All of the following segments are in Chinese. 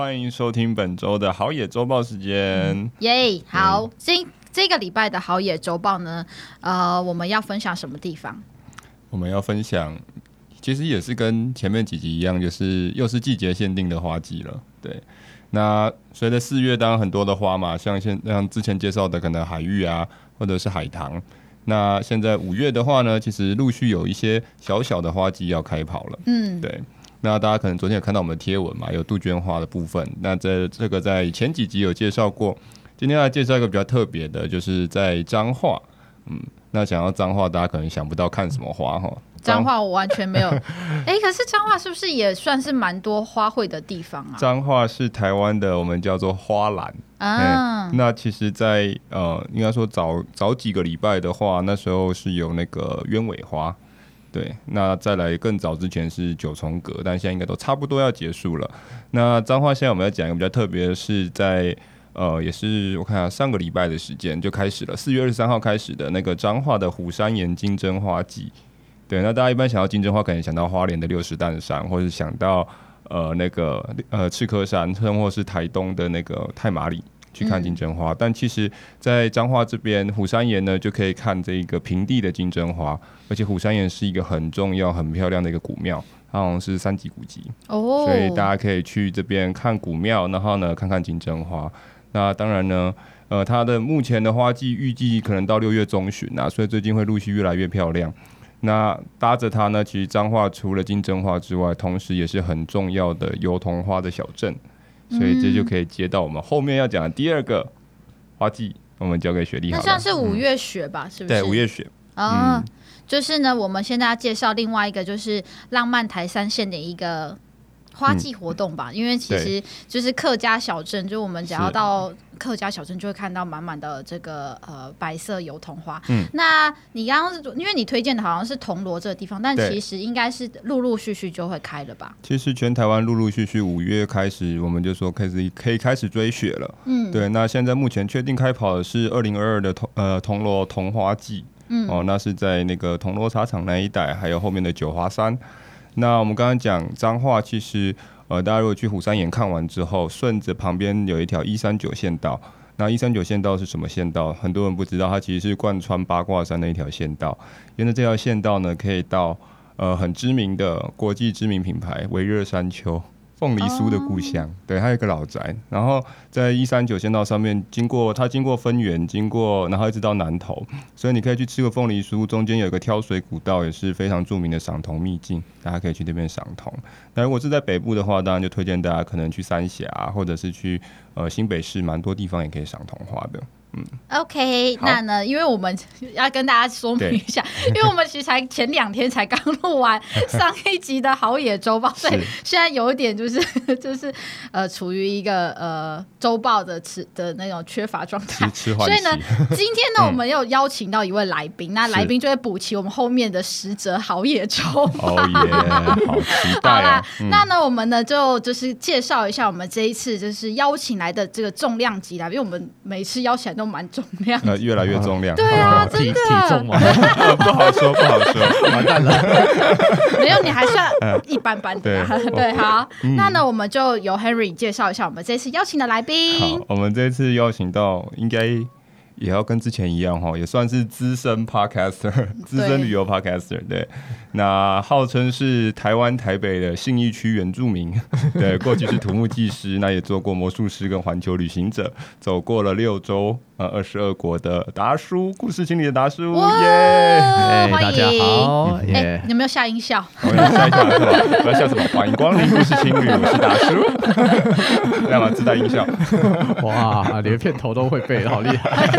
欢迎收听本周的好野周报时间。耶、嗯，好，嗯、今这个礼拜的好野周报呢，呃，我们要分享什么地方？我们要分享，其实也是跟前面几集一样，就是又是季节限定的花季了。对，那随着四月，当然很多的花嘛，像现像之前介绍的可能海芋啊，或者是海棠。那现在五月的话呢，其实陆续有一些小小的花季要开跑了。嗯，对。那大家可能昨天有看到我们的贴文嘛，有杜鹃花的部分。那这这个在前几集有介绍过，今天要介绍一个比较特别的，就是在彰化。嗯，那想要彰化，大家可能想不到看什么花哈。彰化我完全没有。哎、欸，可是彰化是不是也算是蛮多花卉的地方啊？彰化是台湾的，我们叫做花篮啊、嗯。那其实在，在呃，应该说早早几个礼拜的话，那时候是有那个鸢尾花。对，那再来更早之前是九重葛，但现在应该都差不多要结束了。那彰化现在我们要讲一个比较特别的是在呃，也是我看下上个礼拜的时间就开始了，四月二十三号开始的那个彰化的虎山岩金针花季。对，那大家一般想到金针花，可能想到花莲的六十担山，或者想到呃那个呃赤科山，或是台东的那个太麻里。去看金针花，嗯、但其实，在彰化这边虎山岩呢，就可以看这一个平地的金针花，而且虎山岩是一个很重要、很漂亮的一个古庙，它好像是三级古迹哦，所以大家可以去这边看古庙，然后呢看看金针花。那当然呢，呃，它的目前的花季预计可能到六月中旬啊，所以最近会陆续越来越漂亮。那搭着它呢，其实彰化除了金针花之外，同时也是很重要的油桐花的小镇。所以这就可以接到我们后面要讲的第二个花季，我们交给雪莉。那像是五月雪吧，嗯、是不是？对，五月雪。啊、嗯，就是呢，我们现在要介绍另外一个，就是浪漫台三线的一个。花季活动吧，嗯，因为其实就是客家小镇，就我们只要到客家小镇，就会看到满满的这个呃白色油桐花。嗯，那你刚刚是因为你推荐的好像是铜锣这个地方，但其实应该是陆陆续续就会开了吧？其实全台湾陆陆续续五月开始，我们就说开始可以开始追雪了。嗯，对。那现在目前确定开跑的是二零二二的铜呃铜锣桐花季。嗯，哦，那是在那个铜锣茶厂那一带，还有后面的九华山。那我们刚刚讲彰化，其实呃，大家如果去虎山岩看完之后，顺着旁边有一条一三九县道。那一三九县道是什么县道？很多人不知道，它其实是贯穿八卦山的一条县道。沿着这条县道呢，可以到呃很知名的国际知名品牌微热山丘。凤梨酥的故乡，oh. 对，还有一个老宅。然后在一三九县道上面经过，它经过分园，经过，然后一直到南投，所以你可以去吃个凤梨酥。中间有一个挑水古道，也是非常著名的赏桐秘境，大家可以去那边赏桐。那如果是在北部的话，当然就推荐大家可能去三峡，或者是去呃新北市，蛮多地方也可以赏桐花的。嗯，OK，那呢？因为我们要跟大家说明一下，因为我们其实才前两天才刚录完上一集的好野周报，所以现在有一点就是 就是呃处于一个呃周报的吃的那种缺乏状态，所以呢，今天呢我们又邀请到一位来宾，那来宾就会补齐我们后面的十则好野周报。好期待啊！好啦，嗯、那呢我们呢就就是介绍一下我们这一次就是邀请来的这个重量级来宾，因为我们每次邀请来都蛮重量，呃，越来越重量。对啊，真的。体重吗？不好说，不好说，完蛋了。没有，你还算一般般的。对，对，好。嗯、那呢，我们就由 Henry 介绍一下我们这次邀请的来宾。好，我们这次邀请到应该。也要跟之前一样哈，也算是资深 podcaster，资深旅游 podcaster。对，那号称是台湾台北的信义区原住民，对，过去是土木技师，那也做过魔术师跟环球旅行者，走过了六州呃，二十二国的达叔，故事青旅的达叔，耶！哎，大家好，耶！有没有下音效？我要下一下是吧？我要下什么？欢迎光临故事情侣，我是达叔，这样吗？自带音效。哇，连片头都会背，好厉害！真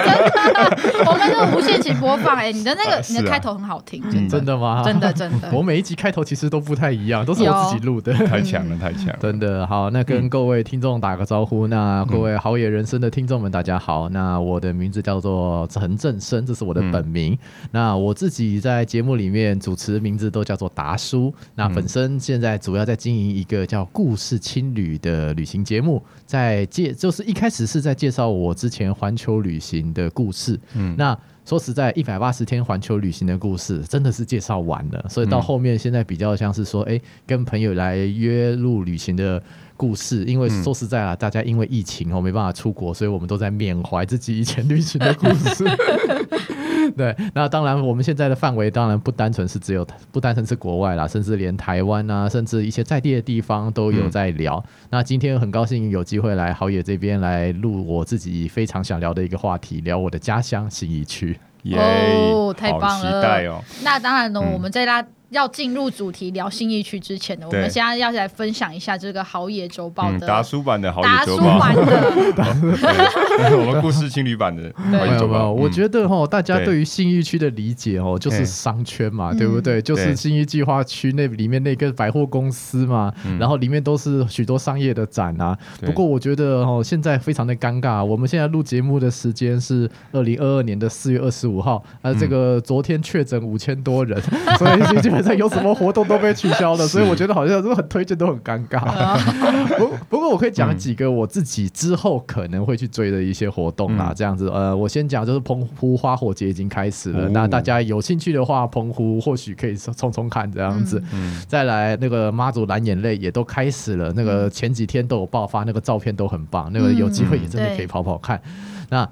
的，我们是无限期播放。哎，你的那个，你的开头很好听，真的吗？真的真的。我每一集开头其实都不太一样，都是我自己录的。太强了，太强了！真的好，那跟各位听众打个招呼，那各位好野人生的听众们，大家好，那我。的名字叫做陈正生，这是我的本名。嗯、那我自己在节目里面主持名字都叫做达叔。那本身现在主要在经营一个叫“故事青旅”的旅行节目，在介就是一开始是在介绍我之前环球旅行的故事。嗯，那说实在，一百八十天环球旅行的故事真的是介绍完了，所以到后面现在比较像是说，哎、欸，跟朋友来约路旅行的。故事，因为说实在啊，大家因为疫情哦没办法出国，所以我们都在缅怀自己以前旅行的故事。对，那当然我们现在的范围当然不单纯是只有不单纯是国外啦，甚至连台湾啊，甚至一些在地的地方都有在聊。嗯、那今天很高兴有机会来好野这边来录我自己非常想聊的一个话题，聊我的家乡新义区。耶哦，太棒了！期待哦。那当然呢，我们在拉。要进入主题聊新义区之前呢，我们现在要来分享一下这个豪野周报的达叔版的豪野周报，我们故事情侣版的好野周报。我觉得哈，大家对于新义区的理解哦，就是商圈嘛，对不对？就是新义计划区那里面那个百货公司嘛，然后里面都是许多商业的展啊。不过我觉得哦，现在非常的尴尬。我们现在录节目的时间是二零二二年的四月二十五号，啊，这个昨天确诊五千多人，所以基本。有什么 活动都被取消了，所以我觉得好像都很推荐，都很尴尬。不不过我可以讲几个我自己之后可能会去追的一些活动啦，这样子。呃，我先讲就是澎湖花火节已经开始了，那大家有兴趣的话，澎湖或许可以冲冲看这样子。再来那个妈祖蓝眼泪也都开始了，那个前几天都有爆发，那个照片都很棒，那个有机会也真的可以跑跑看。那。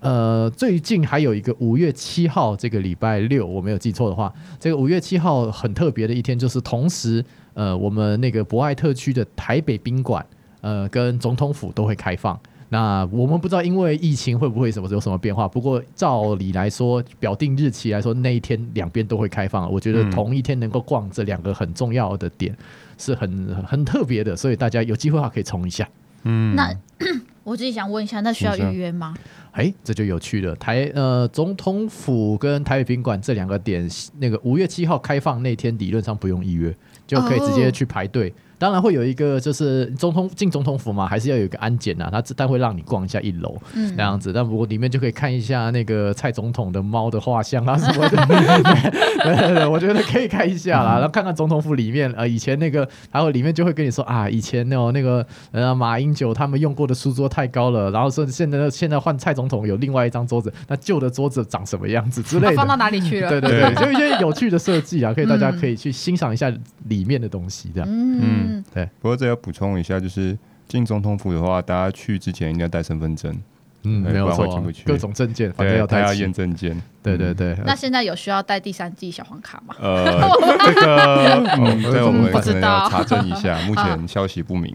呃，最近还有一个五月七号这个礼拜六，我没有记错的话，这个五月七号很特别的一天，就是同时，呃，我们那个博爱特区的台北宾馆，呃，跟总统府都会开放。那我们不知道因为疫情会不会什么有什么变化，不过照理来说，表定日期来说，那一天两边都会开放。我觉得同一天能够逛这两个很重要的点，是很很特别的，所以大家有机会的话可以冲一下。嗯，那我自己想问一下，那需要预约吗？哎，这就有趣了。台呃，总统府跟台北宾馆这两个点，那个五月七号开放那天，理论上不用预约，就可以直接去排队。Oh. 当然会有一个，就是总统进总统府嘛，还是要有一个安检呐。他但会让你逛一下一楼，嗯，这样子。但不过里面就可以看一下那个蔡总统的猫的画像啊什么的。对对对，我觉得可以看一下啦，然后看看总统府里面，呃，以前那个，还有里面就会跟你说啊，以前那种那个呃马英九他们用过的书桌太高了，然后说现在现在换蔡总统有另外一张桌子，那旧的桌子长什么样子之类的，放到哪里去了？对对对，就一些有趣的设计啊，可以大家可以去欣赏一下里面的东西，这样，嗯。嗯嗯，对。不过这要补充一下，就是进总统府的话，大家去之前一定要带身份证。嗯，没有错，各种证件，反正要带，要验证件。对对对，那现在有需要带第三季小黄卡吗？呃，这个 嗯，对，我们可能要查证一下，目前消息不明。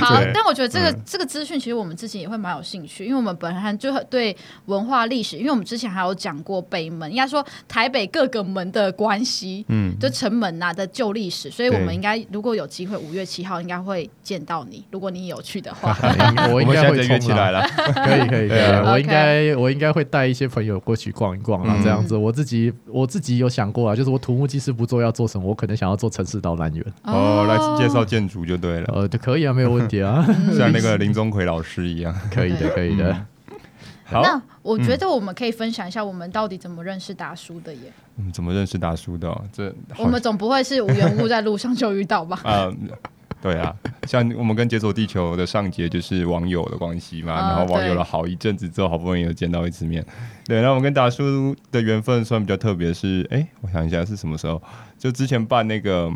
好，但我觉得这个这个资讯其实我们之前也会蛮有兴趣，因为我们本来就对文化历史，因为我们之前还有讲过北门，应该说台北各个门的关系，嗯，就城门呐的旧历史，所以我们应该如果有机会，五月七号应该会见到你，如果你有去的话，我应该会约起来了，可以可以可以，我应该我应该会带一些朋友。有过去逛一逛啊，这样子，我自己我自己有想过啊，就是我土木技师不做要做什么，我可能想要做城市导览员哦，来介绍建筑就对了，呃，就可以啊，没有问题啊，像那个林宗奎老师一样，可以的，可以的。好，那我觉得我们可以分享一下我们到底怎么认识达叔的耶？嗯，怎么认识达叔的？这我们总不会是无缘无故在路上就遇到吧？啊。对啊，像我们跟解锁地球的上节就是网友的关系嘛，然后网友了好一阵子之后，好不容易又见到一次面。对，那我们跟达叔的缘分算比较特别，是哎，我想一下是什么时候？就之前办那个，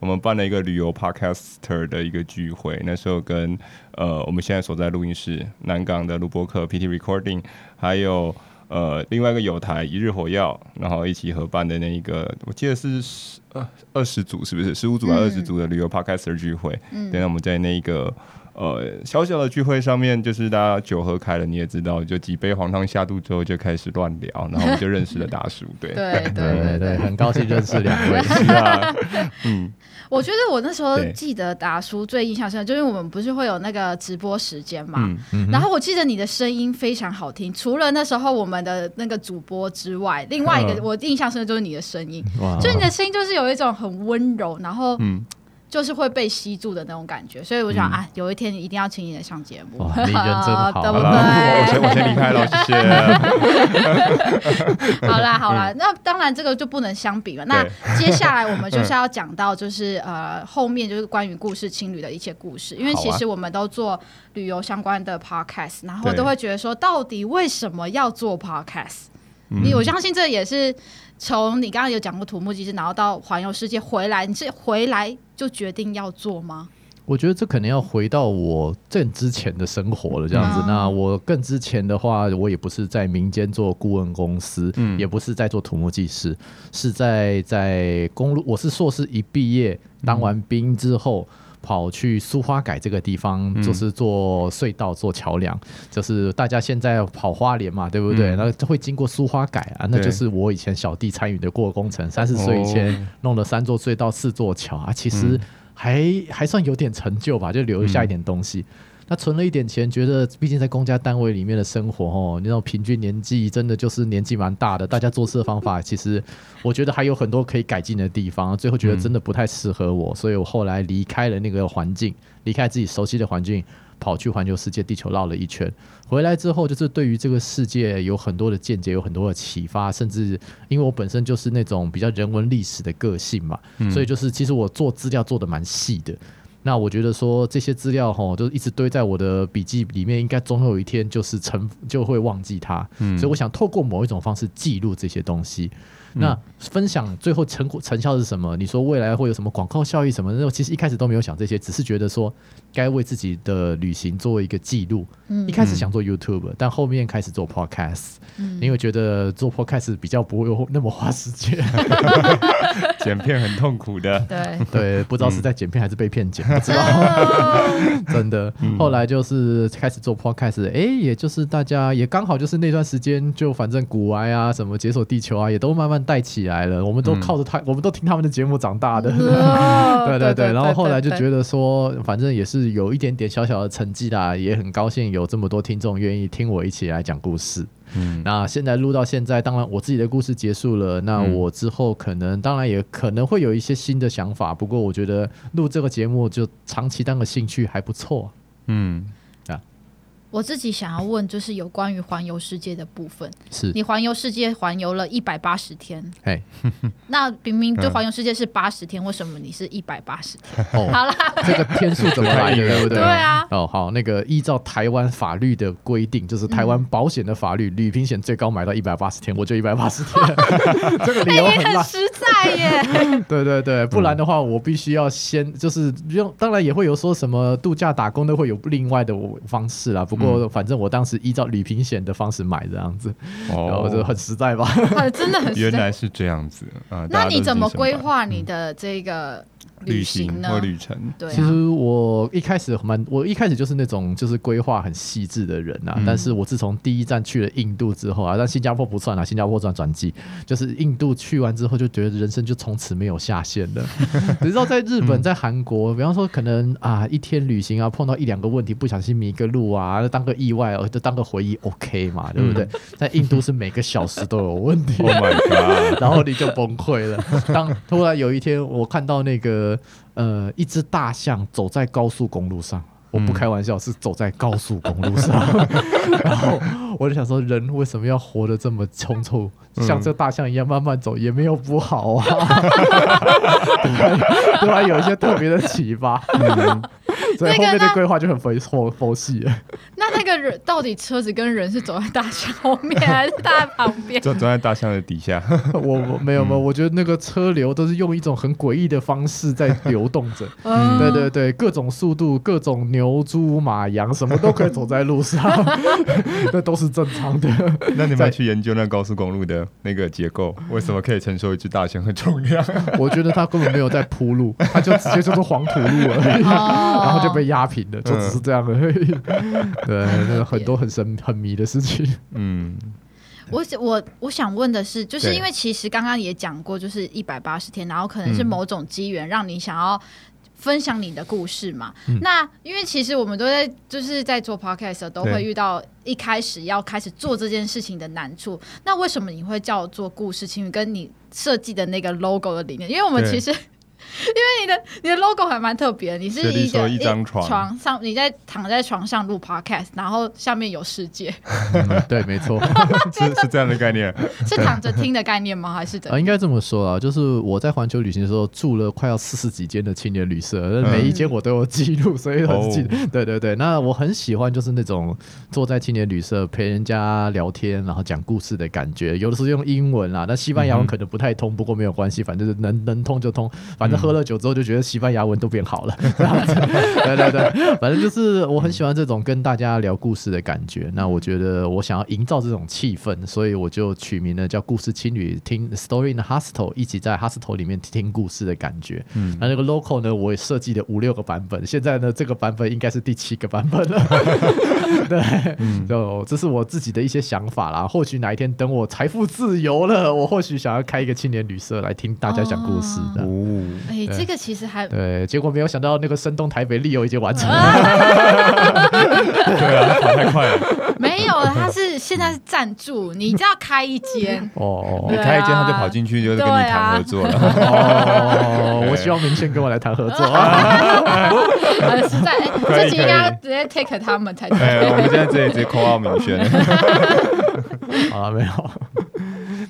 我们办了一个旅游 podcaster 的一个聚会，那时候跟呃我们现在所在录音室南港的录播客 PT Recording，还有。呃，另外一个友台一日火药，然后一起合办的那一个，我记得是二二十组，是不是十五组还是二十组的旅游 Podcaster 聚会？嗯，等下我们在那一个呃小小的聚会上面，就是大家酒喝开了，你也知道，就几杯黄汤下肚之后就开始乱聊，然后我们就认识了大叔。对对对对对，很高兴认识两位。是啊，嗯。我觉得我那时候记得达叔最印象深刻，就是我们不是会有那个直播时间嘛，嗯嗯、然后我记得你的声音非常好听，除了那时候我们的那个主播之外，另外一个我印象深刻就是你的声音，嗯、就你的声音就是有一种很温柔，然后。嗯就是会被吸住的那种感觉，所以我想、嗯、啊，有一天你一定要请你来上节目。你人真 好，对不对？我先我先离开了，谢谢。好啦好啦，那当然这个就不能相比了。那接下来我们就是要讲到，就是呃后面就是关于故事情侣的一些故事，因为其实我们都做旅游相关的 podcast，然后都会觉得说，到底为什么要做 podcast？你我相信这也是。从你刚刚有讲过土木技师，然后到环游世界回来，你是回来就决定要做吗？我觉得这可能要回到我更之前的生活了，这样子。嗯、那我更之前的话，我也不是在民间做顾问公司，嗯，也不是在做土木技师，是在在公路。我是硕士一毕业，当完兵之后。嗯跑去苏花改这个地方，就是做隧道、做桥梁，就是大家现在跑花莲嘛，对不对？那会经过苏花改啊，那就是我以前小弟参与的过工程，三十岁以前弄了三座隧道、四座桥啊，其实还还算有点成就吧，就留下一点东西。那存了一点钱，觉得毕竟在公家单位里面的生活哦，那种平均年纪真的就是年纪蛮大的，大家做事的方法其实我觉得还有很多可以改进的地方。最后觉得真的不太适合我，所以我后来离开了那个环境，离开自己熟悉的环境，跑去环球世界地球绕了一圈。回来之后，就是对于这个世界有很多的见解，有很多的启发，甚至因为我本身就是那种比较人文历史的个性嘛，所以就是其实我做资料做的蛮细的。那我觉得说这些资料哈，就一直堆在我的笔记里面，应该总有一天就是成就会忘记它。嗯，所以我想透过某一种方式记录这些东西。那分享最后成果成效是什么？你说未来会有什么广告效益什么那？其实一开始都没有想这些，只是觉得说该为自己的旅行做一个记录。嗯，一开始想做 YouTube，但后面开始做 Podcast，嗯，因为觉得做 Podcast 比较不会那么花时间，剪片很痛苦的。对。对，不知道是在剪片还是被骗剪，不知道。真的，后来就是开始做 Podcast，哎，也就是大家也刚好就是那段时间，就反正古玩啊，什么解锁地球啊，也都慢慢。带起来了，我们都靠着他，嗯、我们都听他们的节目长大的。哦、对对对，然后后来就觉得说，反正也是有一点点小小的成绩啦，也很高兴有这么多听众愿意听我一起来讲故事。嗯，那现在录到现在，当然我自己的故事结束了，那我之后可能当然也可能会有一些新的想法，不过我觉得录这个节目就长期当个兴趣还不错。嗯。我自己想要问，就是有关于环游世界的部分。是你环游世界环游了一百八十天，哎，那明明就环游世界是八十天，为什么你是一百八十天？好啦，这个天数怎么来的？对不对？对啊。哦，好，那个依照台湾法律的规定，就是台湾保险的法律，旅平险最高买到一百八十天，我就一百八十天。这个理由很实在耶。对对对，不然的话，我必须要先就是用，当然也会有说什么度假打工的会有另外的方式啦，不过。反正我当时依照旅平险的方式买这样子，然后就很实在吧？真的很实在。原来是这样子啊！那你怎么规划你的这个？旅行或旅程，对。其实我一开始蛮，我一开始就是那种就是规划很细致的人啊。但是我自从第一站去了印度之后啊，但新加坡不算啊，新加坡转转机，就是印度去完之后就觉得人生就从此没有下限了。你知道在日本、在韩国，比方说可能啊一天旅行啊碰到一两个问题，不小心迷个路啊，当个意外哦，就当个回忆，OK 嘛，对不对？在印度是每个小时都有问题，Oh my God，然后你就崩溃了。当突然有一天我看到那个。呃，一只大象走在高速公路上，我不开玩笑，是走在高速公路上。然后我就想说，人为什么要活得这么匆匆？像这大象一样慢慢走，也没有不好啊。突然有一些特别的启发。嗯所以后面的规划就很佛佛佛系了。那那个人到底车子跟人是走在大象后面，还是大 旁边？走走在大象的底下。我我没有没有，我觉得那个车流都是用一种很诡异的方式在流动着。嗯，对对对，各种速度，各种牛猪马羊，什么都可以走在路上，那都是正常的。那你们去研究那高速公路的那个结构，为什么可以承受一只大象的重量？我觉得他根本没有在铺路，他就直接就是黄土路而已。然后。就被压平了，就只是这样而已。对，那个很多很神很迷的事情。嗯，我我我想问的是，就是因为其实刚刚也讲过，就是一百八十天，然后可能是某种机缘让你想要。分享你的故事嘛？嗯、那因为其实我们都在就是在做 podcast 都会遇到一开始要开始做这件事情的难处。那为什么你会叫做故事青旅？跟你设计的那个 logo 的理念？因为我们其实。因为你的你的 logo 还蛮特别，你是一个一张床，床上，你在躺在床上录 podcast，然后下面有世界。嗯、对，没错，是是这样的概念，是躺着听的概念吗？还是怎？啊，应该这么说啊，就是我在环球旅行的时候住了快要四十几间的青年旅社，嗯、每一间我都有记录，所以很记。哦、对对对，那我很喜欢就是那种坐在青年旅社陪人家聊天，然后讲故事的感觉。有的时候用英文啦，那西班牙文可能不太通，嗯、不过没有关系，反正是能能通就通，反正。喝了酒之后就觉得西班牙文都变好了，对对对，反正就是我很喜欢这种跟大家聊故事的感觉。那我觉得我想要营造这种气氛，所以我就取名了叫“故事青旅”，听 “Story in the Hostel”，一起在 Hostel 里面听故事的感觉。嗯，那这个 local 呢，我也设计了五六个版本，现在呢这个版本应该是第七个版本了。对，嗯，就这是我自己的一些想法啦。或许哪一天等我财富自由了，我或许想要开一个青年旅社来听大家讲故事的。哦。哎，这个其实还对，结果没有想到那个深东台北利友已经完成了，对啊，跑太快了。没有，他是现在是赞助，你只要开一间哦，你开一间他就跑进去，就是跟你谈合作了。哦，我希望明轩跟我来谈合作。实在，这集应该直接 take 他们才对。我们现在直接直接 call 明轩。好了，没有。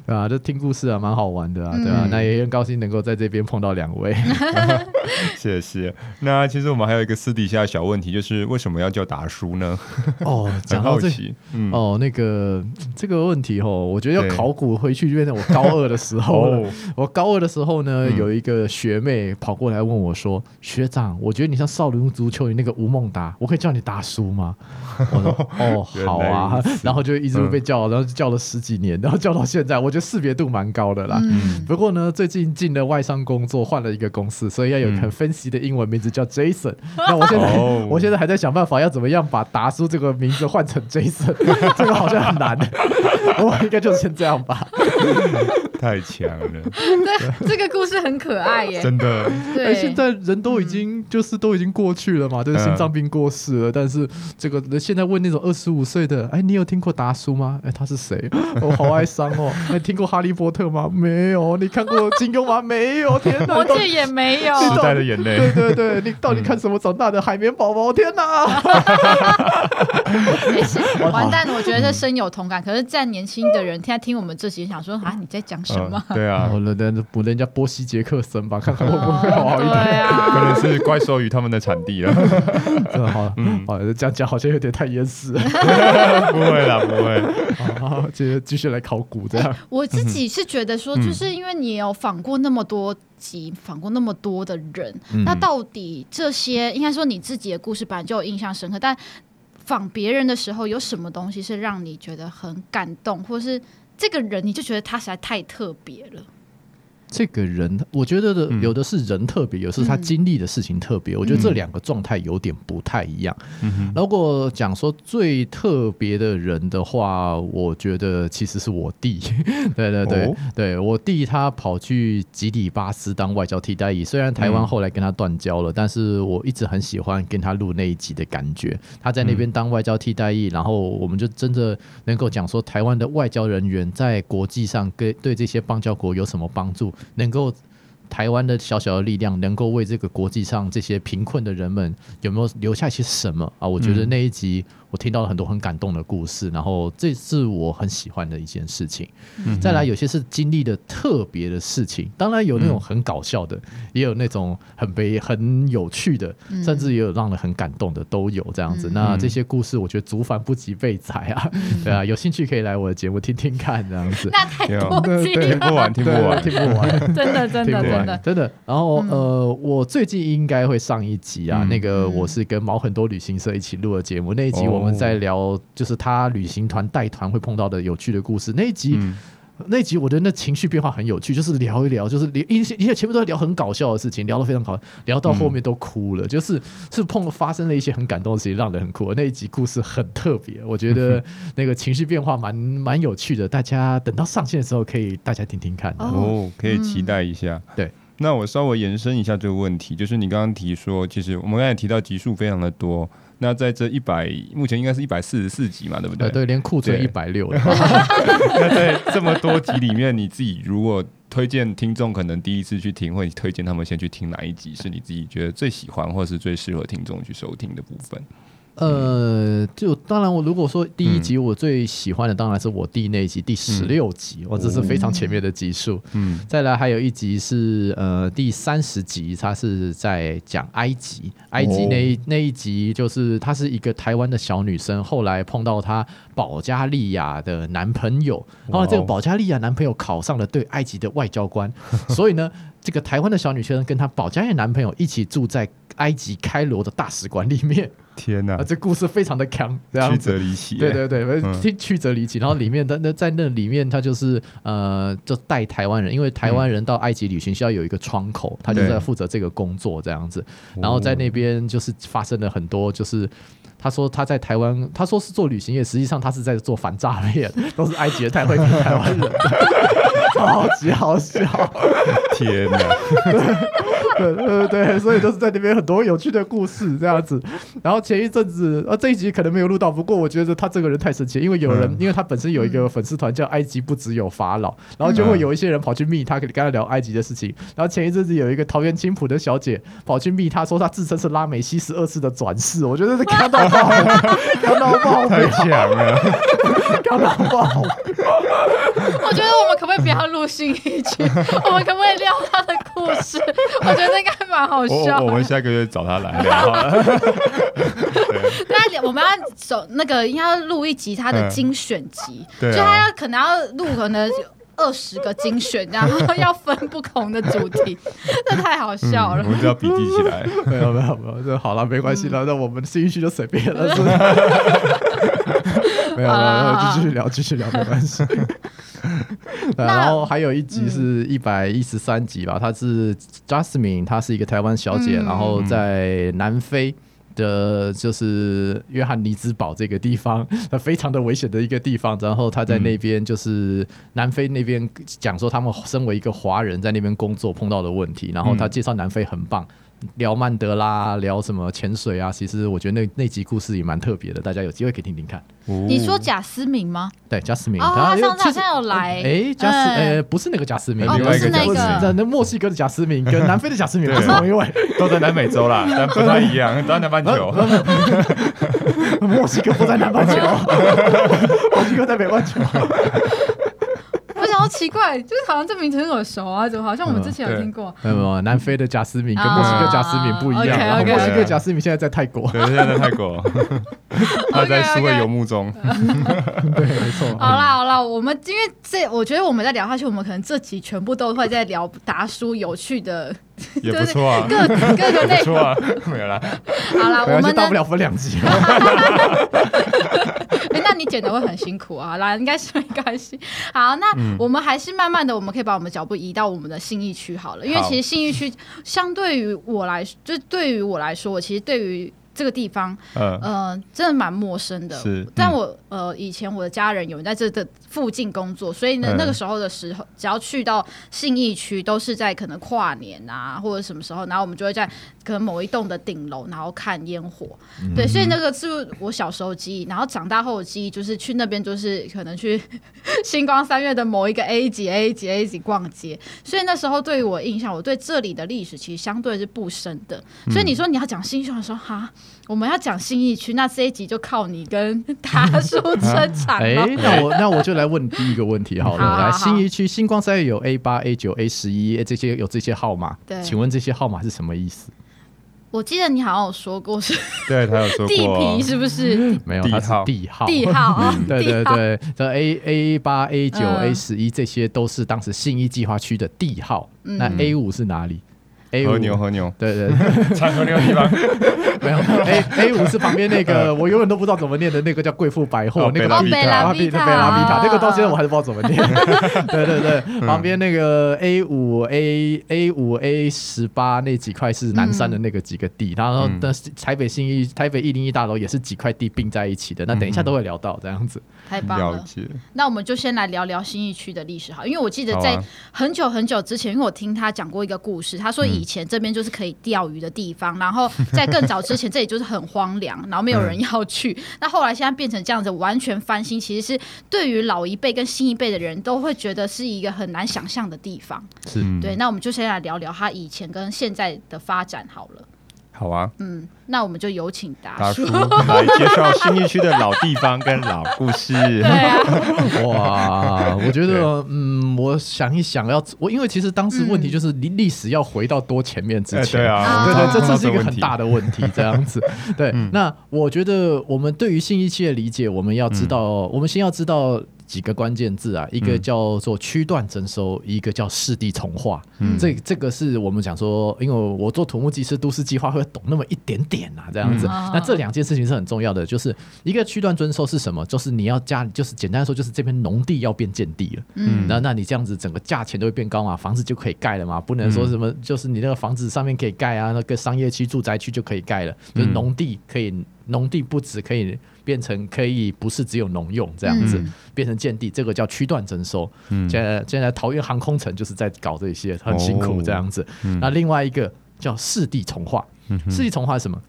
对啊，就听故事啊，蛮好玩的啊，对啊，嗯、那也很高兴能够在这边碰到两位，谢谢。那其实我们还有一个私底下小问题，就是为什么要叫达叔呢？哦，讲到这，嗯、哦，那个这个问题哦，我觉得要考古回去，就变成我高二的时候对我高二的时候呢，嗯、有一个学妹跑过来问我说：“学长，我觉得你像少林足球里那个吴孟达，我可以叫你达叔吗？”我说：“哦，好啊。”然后就一直被叫，然后就叫了十几年，然后叫到现在，我。就识别度蛮高的啦，嗯、不过呢，最近进了外商工作，换了一个公司，所以要有很分析的英文名字叫 Jason。嗯、那我现在，哦、我现在还在想办法要怎么样把达叔这个名字换成 Jason，这个好像很难。我应该就先这样吧。太强了，对这个故事很可爱耶，真的。对、欸，现在人都已经、嗯、就是都已经过去了嘛，就是心脏病过世了。嗯、但是这个现在问那种二十五岁的，哎、欸，你有听过达叔吗？哎、欸，他是谁？我 好哀伤哦。欸听过哈利波特吗？没有。你看过金庸吗？没有。天哪，我这也没有。时代的眼泪。对对对，你到底看什么长大的？海绵宝宝？天哪！完蛋了，我觉得这深有同感。可是，在年轻的人现在听我们这些，想说啊，你在讲什么？对啊，人家补人家波西杰克森吧，看看会不会好一点。可能是怪兽与他们的产地了。好，嗯，好，这样讲好像有点太严肃。不会啦，不会。好，接着继续来考古，这样。我自己是觉得说，就是因为你有访过那么多集，访过那么多的人，嗯、那到底这些应该说你自己的故事本来就有印象深刻，但访别人的时候，有什么东西是让你觉得很感动，或是这个人你就觉得他实在太特别了？这个人，我觉得的有的是人特别，有的是他经历的事情特别。嗯、我觉得这两个状态有点不太一样。嗯、哼如果讲说最特别的人的话，我觉得其实是我弟。对对对，哦、对我弟他跑去吉里巴斯当外交替代役，虽然台湾后来跟他断交了，嗯、但是我一直很喜欢跟他录那一集的感觉。他在那边当外交替代役，嗯、然后我们就真的能够讲说台湾的外交人员在国际上跟对这些邦交国有什么帮助。能够台湾的小小的力量，能够为这个国际上这些贫困的人们有没有留下一些什么啊？我觉得那一集。我听到了很多很感动的故事，然后这是我很喜欢的一件事情。嗯、再来，有些是经历的特别的事情，当然有那种很搞笑的，嗯、也有那种很悲、很有趣的，嗯、甚至也有让人很感动的，都有这样子。嗯、那这些故事，我觉得族繁不及被载啊，嗯、对啊，有兴趣可以来我的节目听听看，这样子。那太多听不完，听不完，听不完，真的，真的，真的，真的。然后呃，我最近应该会上一集啊，嗯、那个我是跟毛很多旅行社一起录的节目，那一集我们在聊。就是他旅行团带团会碰到的有趣的故事那一集，那集我觉得那情绪变化很有趣，就是聊一聊，就是连一些一些前面都在聊很搞笑的事情，聊得非常好，聊到后面都哭了，嗯、就是是碰发生了一些很感动的事情，让人很哭。那一集故事很特别，我觉得 那个情绪变化蛮蛮有趣的，大家等到上线的时候可以大家听听看哦，可以期待一下。嗯、对，那我稍微延伸一下这个问题，就是你刚刚提说，其实我们刚才提到集数非常的多。那在这一百，目前应该是一百四十四集嘛，对不对？对，连库存一百六。那在这么多集里面，你自己如果推荐听众可能第一次去听，或者推荐他们先去听哪一集，是你自己觉得最喜欢，或是最适合听众去收听的部分？呃，就当然，我如果说第一集我最喜欢的，当然是我弟那一集第十六集，哇、嗯，这是非常前面的集数。嗯，再来还有一集是呃第三十集，他是在讲埃及，埃及那一那一集就是她是一个台湾的小女生，后来碰到她保加利亚的男朋友，然后这个保加利亚男朋友考上了对埃及的外交官，所以呢，这个台湾的小女生跟她保加利亚男朋友一起住在埃及开罗的大使馆里面。天哪、啊，这故事非常的强，这样曲折离奇。对对对，曲曲折离奇。然后里面的那在那里面，他就是呃，就带台湾人，因为台湾人到埃及旅行需要有一个窗口，他就在负责这个工作这样子。然后在那边就是发生了很多，就是他说他在台湾，他说是做旅行业，实际上他是在做反诈骗，都是埃及的太会骗台湾人，超级好笑。天哪！对对对，所以就是在那边很多有趣的故事这样子。然后前一阵子，呃，这一集可能没有录到，不过我觉得他这个人太神奇，因为有人，嗯、因为他本身有一个粉丝团叫“埃及不只有法老”，然后就会有一些人跑去密他，跟他聊埃及的事情。然后前一阵子有一个桃园青浦的小姐跑去密他，说他自称是拉美西十二世的转世，我觉得是看到爆，看到爆，太强了，看到爆。我觉得我们可不可以不要录新一集？我们可不可以聊他的故事？我觉得应该蛮好笑。我们下个月找他来聊。那我们要走那个，应该要录一集他的精选集，就他要可能要录可能二十个精选，然后要分不同的主题，这太好笑了。我们就要笔记起来。没有没有没有，这好了，没关系了，那我们的兴趣就随便了。没有没有，继续聊继续聊，没关系。然后还有一集是一百一十三集吧，她是 Jasmine，她是一个台湾小姐，然后在南非的，就是约翰尼兹堡这个地方，那非常的危险的一个地方。然后她在那边就是南非那边讲说，他们身为一个华人在那边工作碰到的问题，然后她介绍南非很棒。聊曼德拉，聊什么潜水啊？其实我觉得那那集故事也蛮特别的，大家有机会可以听听看。你说贾思明吗？对，贾思明。哦，他上次好像有来。哎，贾思，呃，不是那个贾斯明，另外一个贾思明。那墨西哥的贾斯明跟南非的贾斯明不是同一位，都在南美洲啦，但不太一样，都在南半球。墨西哥不在南半球，墨西哥在北半球。好奇怪，就是好像这名字很耳熟啊，怎么好像我们之前有听过？没有没有，南非的贾斯敏跟墨西哥贾斯敏不一样。然后墨西哥贾斯敏现在在泰国，对，现在在泰国，他在数位游牧中。对，没错。好啦好啦，我们因为这，我觉得我们在聊下去，我们可能这集全部都会在聊达叔有趣的，也不错啊，各各个内容。没有啦。好啦，我们大不了分两集。哎，那你剪的会很辛苦啊，来，应该是没关系。好，那我们还是慢慢的，我们可以把我们脚步移到我们的信义区好了，因为其实信义区相对于我来，就对于我来说，我其实对于。这个地方，嗯，呃真的蛮陌生的。是，但我呃，以前我的家人有人在这的附近工作，所以呢，嗯、那个时候的时候，只要去到信义区，都是在可能跨年啊，或者什么时候，然后我们就会在可能某一栋的顶楼，然后看烟火。嗯、对，所以那个是我小时候记忆，然后长大后的记忆就是去那边，就是可能去 星光三月的某一个 A 级、A 级、A 级逛街。所以那时候对于我印象，我对这里的历史其实相对是不深的。所以你说你要讲信义区的时候，哈。我们要讲新义区，那这一集就靠你跟 达叔撑场了。哎，那我那我就来问第一个问题好了。好好好来，新义区星光三月有 A 八、A 九、A 十一这些有这些号码。对，请问这些号码是什么意思？我记得你好像有说过是，对他有说过地皮是不是？没有，它是地号。地号，对对对，这 A A 八、A 九、A 十一这些都是当时信义计划区的地号。那 A 五是哪里？A 和牛和牛，对对对，产 和牛的地方没有 A A 五是旁边那个我永远都不知道怎么念的那个叫贵妇百货，那个贝拉比塔，贝拉比塔，那个到现在我还是不知道怎么念。对对对，旁边那个 A 五 A A 五 A 十八那几块是南山的那个几个地，然后但是台北新一台北一零一大楼也是几块地并在一起的。那等一下都会聊到这样子，太棒了。那我们就先来聊聊新一区的历史哈，因为我记得在很久很久之前，因为我听他讲过一个故事，他说以前这边就是可以钓鱼的地方，然后在更早之前这里就是很荒凉，然后没有人要去。那后来现在变成这样子，完全翻新，其实是对于老一辈跟新一辈的人都会觉得是一个很难想象的地方。是，对。那我们就先来聊聊他以前跟现在的发展好了。好啊，嗯，那我们就有请达叔。来介绍新一区的老地方跟老故事。对啊，哇，我觉得，嗯，我想一想要，要我因为其实当时问题就是历历史要回到多前面之前，对啊，对对，这这是一个很大的问题，这样子。对，那我觉得我们对于新一区的理解，我们要知道，我们先要知道。几个关键字啊，一个叫做区段征收，一个叫市地重划。嗯，这这个是我们讲说，因为我做土木技师，都市计划会懂那么一点点啊，这样子。嗯、那这两件事情是很重要的，就是一个区段征收是什么？就是你要加，就是简单说，就是这边农地要变建地了。嗯，那那你这样子整个价钱都会变高嘛，房子就可以盖了嘛，不能说什么，就是你那个房子上面可以盖啊，那个商业区、住宅区就可以盖了，就是农地可以，农地不止可以。变成可以不是只有农用这样子，嗯、变成建地，这个叫区段征收。嗯、现在现在桃园航空城就是在搞这些，很辛苦这样子。哦嗯、那另外一个叫市地重划，市地重划是什么？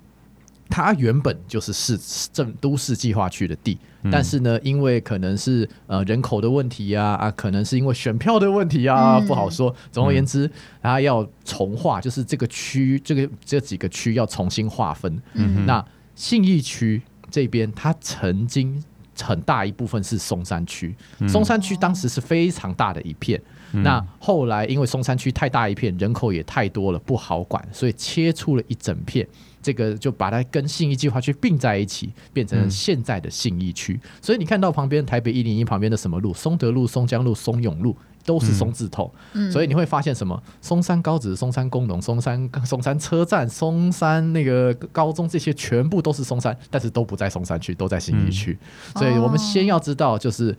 它原本就是市政都市计划区的地，嗯、但是呢，因为可能是呃人口的问题啊啊，可能是因为选票的问题啊，嗯、不好说。总而言之，它要重划，就是这个区这个这几个区要重新划分。嗯、那信义区。这边它曾经很大一部分是松山区，嗯、松山区当时是非常大的一片。嗯、那后来因为松山区太大一片，人口也太多了，不好管，所以切出了一整片，这个就把它跟信义计划区并在一起，变成了现在的信义区。嗯、所以你看到旁边台北一零一旁边的什么路？松德路、松江路、松永路。都是松字头，嗯、所以你会发现什么？松山高职、松山工农、松山 松山车站、松山那个高中，这些全部都是松山，但是都不在松山区，都在信义区。嗯、所以我们先要知道，就是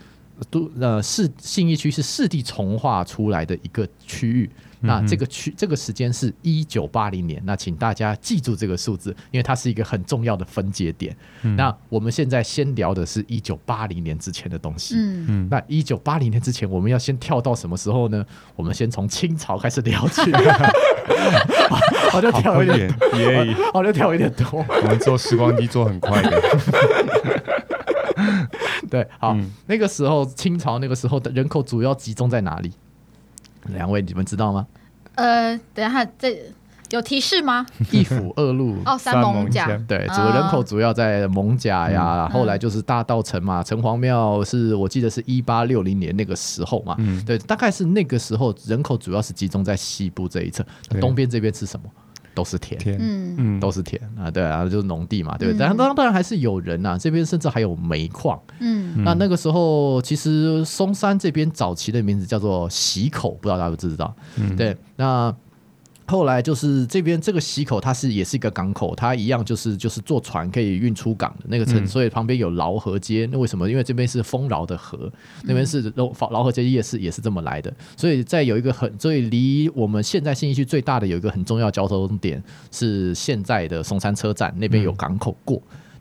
都呃市信义区是市地重划出来的一个区域。那这个区这个时间是一九八零年，那请大家记住这个数字，因为它是一个很重要的分界点。嗯、那我们现在先聊的是一九八零年之前的东西。嗯嗯、那一九八零年之前，我们要先跳到什么时候呢？我们先从清朝开始聊起。好像跳一点，好像跳一点多。我们坐时光机坐很快的。对，好，嗯、那个时候清朝那个时候的人口主要集中在哪里？两位，你们知道吗？呃，等一下，这有提示吗？一府二路哦，三艋甲，对，主要人口主要在蒙甲呀。后来就是大道城嘛，城隍庙是我记得是一八六零年那个时候嘛，对，大概是那个时候人口主要是集中在西部这一侧，东边这边是什么？都是田，嗯嗯，都是田啊，对啊，就是农地嘛，对不对？当然当然还是有人呐，这边甚至还有煤矿，嗯，那那个时候其实松山这边早期的名字叫做溪口，不知道大家知不知道？嗯，对，那。后来就是这边这个溪口，它是也是一个港口，它一样就是就是坐船可以运出港的那个城，所以旁边有劳河街。那为什么？因为这边是丰饶的河，那边是劳劳河街夜市也是这么来的。所以在有一个很，所以离我们现在信义区最大的有一个很重要交通点是现在的松山车站那边有港口过。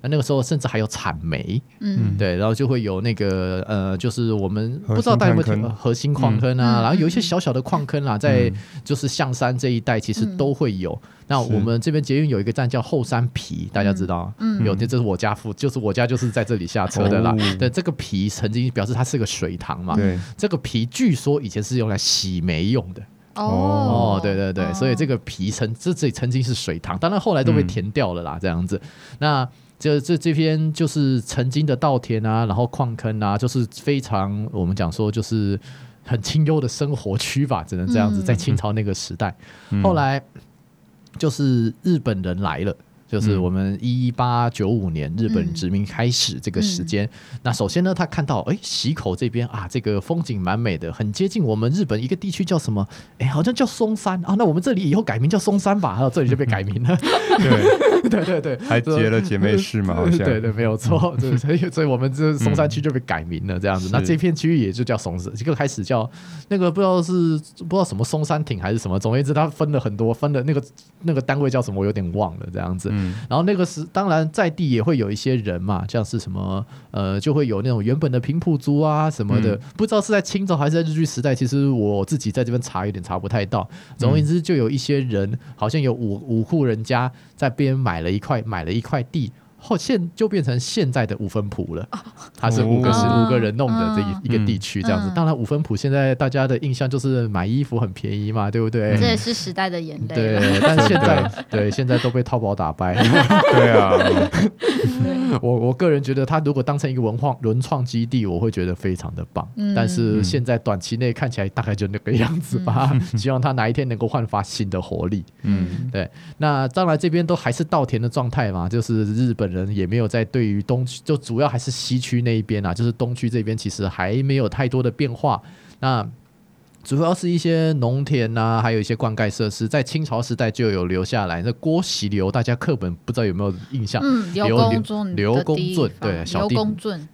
那个时候甚至还有产煤，嗯，对，然后就会有那个呃，就是我们不知道大家有没有听过核心矿坑啊，然后有一些小小的矿坑啊，在就是象山这一带其实都会有。那我们这边捷运有一个站叫后山皮，大家知道嗯，有，这这是我家附，就是我家就是在这里下车的啦。对，这个皮曾经表示它是个水塘嘛，对，这个皮据说以前是用来洗煤用的。哦，对对对，所以这个皮曾这这里曾经是水塘，当然后来都被填掉了啦，这样子。那这这这边就是曾经的稻田啊，然后矿坑啊，就是非常我们讲说就是很清幽的生活区吧，只能这样子。在清朝那个时代，后来就是日本人来了，就是我们一八九五年日本殖民开始这个时间。嗯、那首先呢，他看到哎，溪口这边啊，这个风景蛮美的，很接近我们日本一个地区叫什么？哎，好像叫松山啊。那我们这里以后改名叫松山吧。然后这里就被改名了。对 对对对，还结了姐妹市嘛？好像对对，没有错。对，所以所以我们这松山区就被改名了，这样子。嗯、那这片区域也就叫松山，这个开始叫那个不知道是不知道什么松山町还是什么，总而言之，它分了很多，分了那个那个单位叫什么，我有点忘了，这样子。嗯、然后那个是当然在地也会有一些人嘛，像是什么呃，就会有那种原本的平埔族啊什么的，嗯、不知道是在清朝还是在日据时代，其实我自己在这边查有点查不太到。总而言之，就有一些人，好像有五五户人家在边买了一块买了一块地。后现就变成现在的五分埔了，它是五个是五个人弄的这一一个地区这样子。当然五分埔现在大家的印象就是买衣服很便宜嘛，对不对？这也是时代的眼泪。对，但现在对现在都被淘宝打败。对啊，我我个人觉得，它如果当成一个文化文创基地，我会觉得非常的棒。但是现在短期内看起来大概就那个样子吧。希望它哪一天能够焕发新的活力。嗯，对。那当然这边都还是稻田的状态嘛，就是日本。人也没有在对于东区，就主要还是西区那一边啊，就是东区这边其实还没有太多的变化。那主要是一些农田呐、啊，还有一些灌溉设施，在清朝时代就有留下来。那郭喜流，大家课本不知道有没有印象？嗯，刘刘公圳，对，小弟，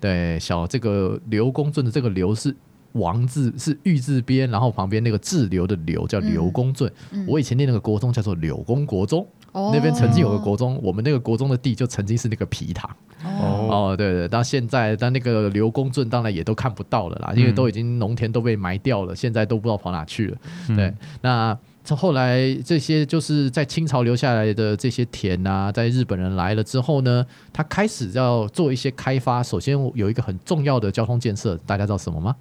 对，小这个刘公圳的这个刘是王字，是玉字边，然后旁边那个滞留的留叫刘公圳。嗯嗯、我以前念那个国中叫做柳公国中。那边曾经有个国中，我们那个国中的地就曾经是那个皮塘。哦，对对，到现在，但那个刘公圳当然也都看不到了啦，因为都已经农田都被埋掉了，现在都不知道跑哪去了。对，那这后来这些就是在清朝留下来的这些田啊，在日本人来了之后呢，他开始要做一些开发。首先有一个很重要的交通建设，大家知道什么吗？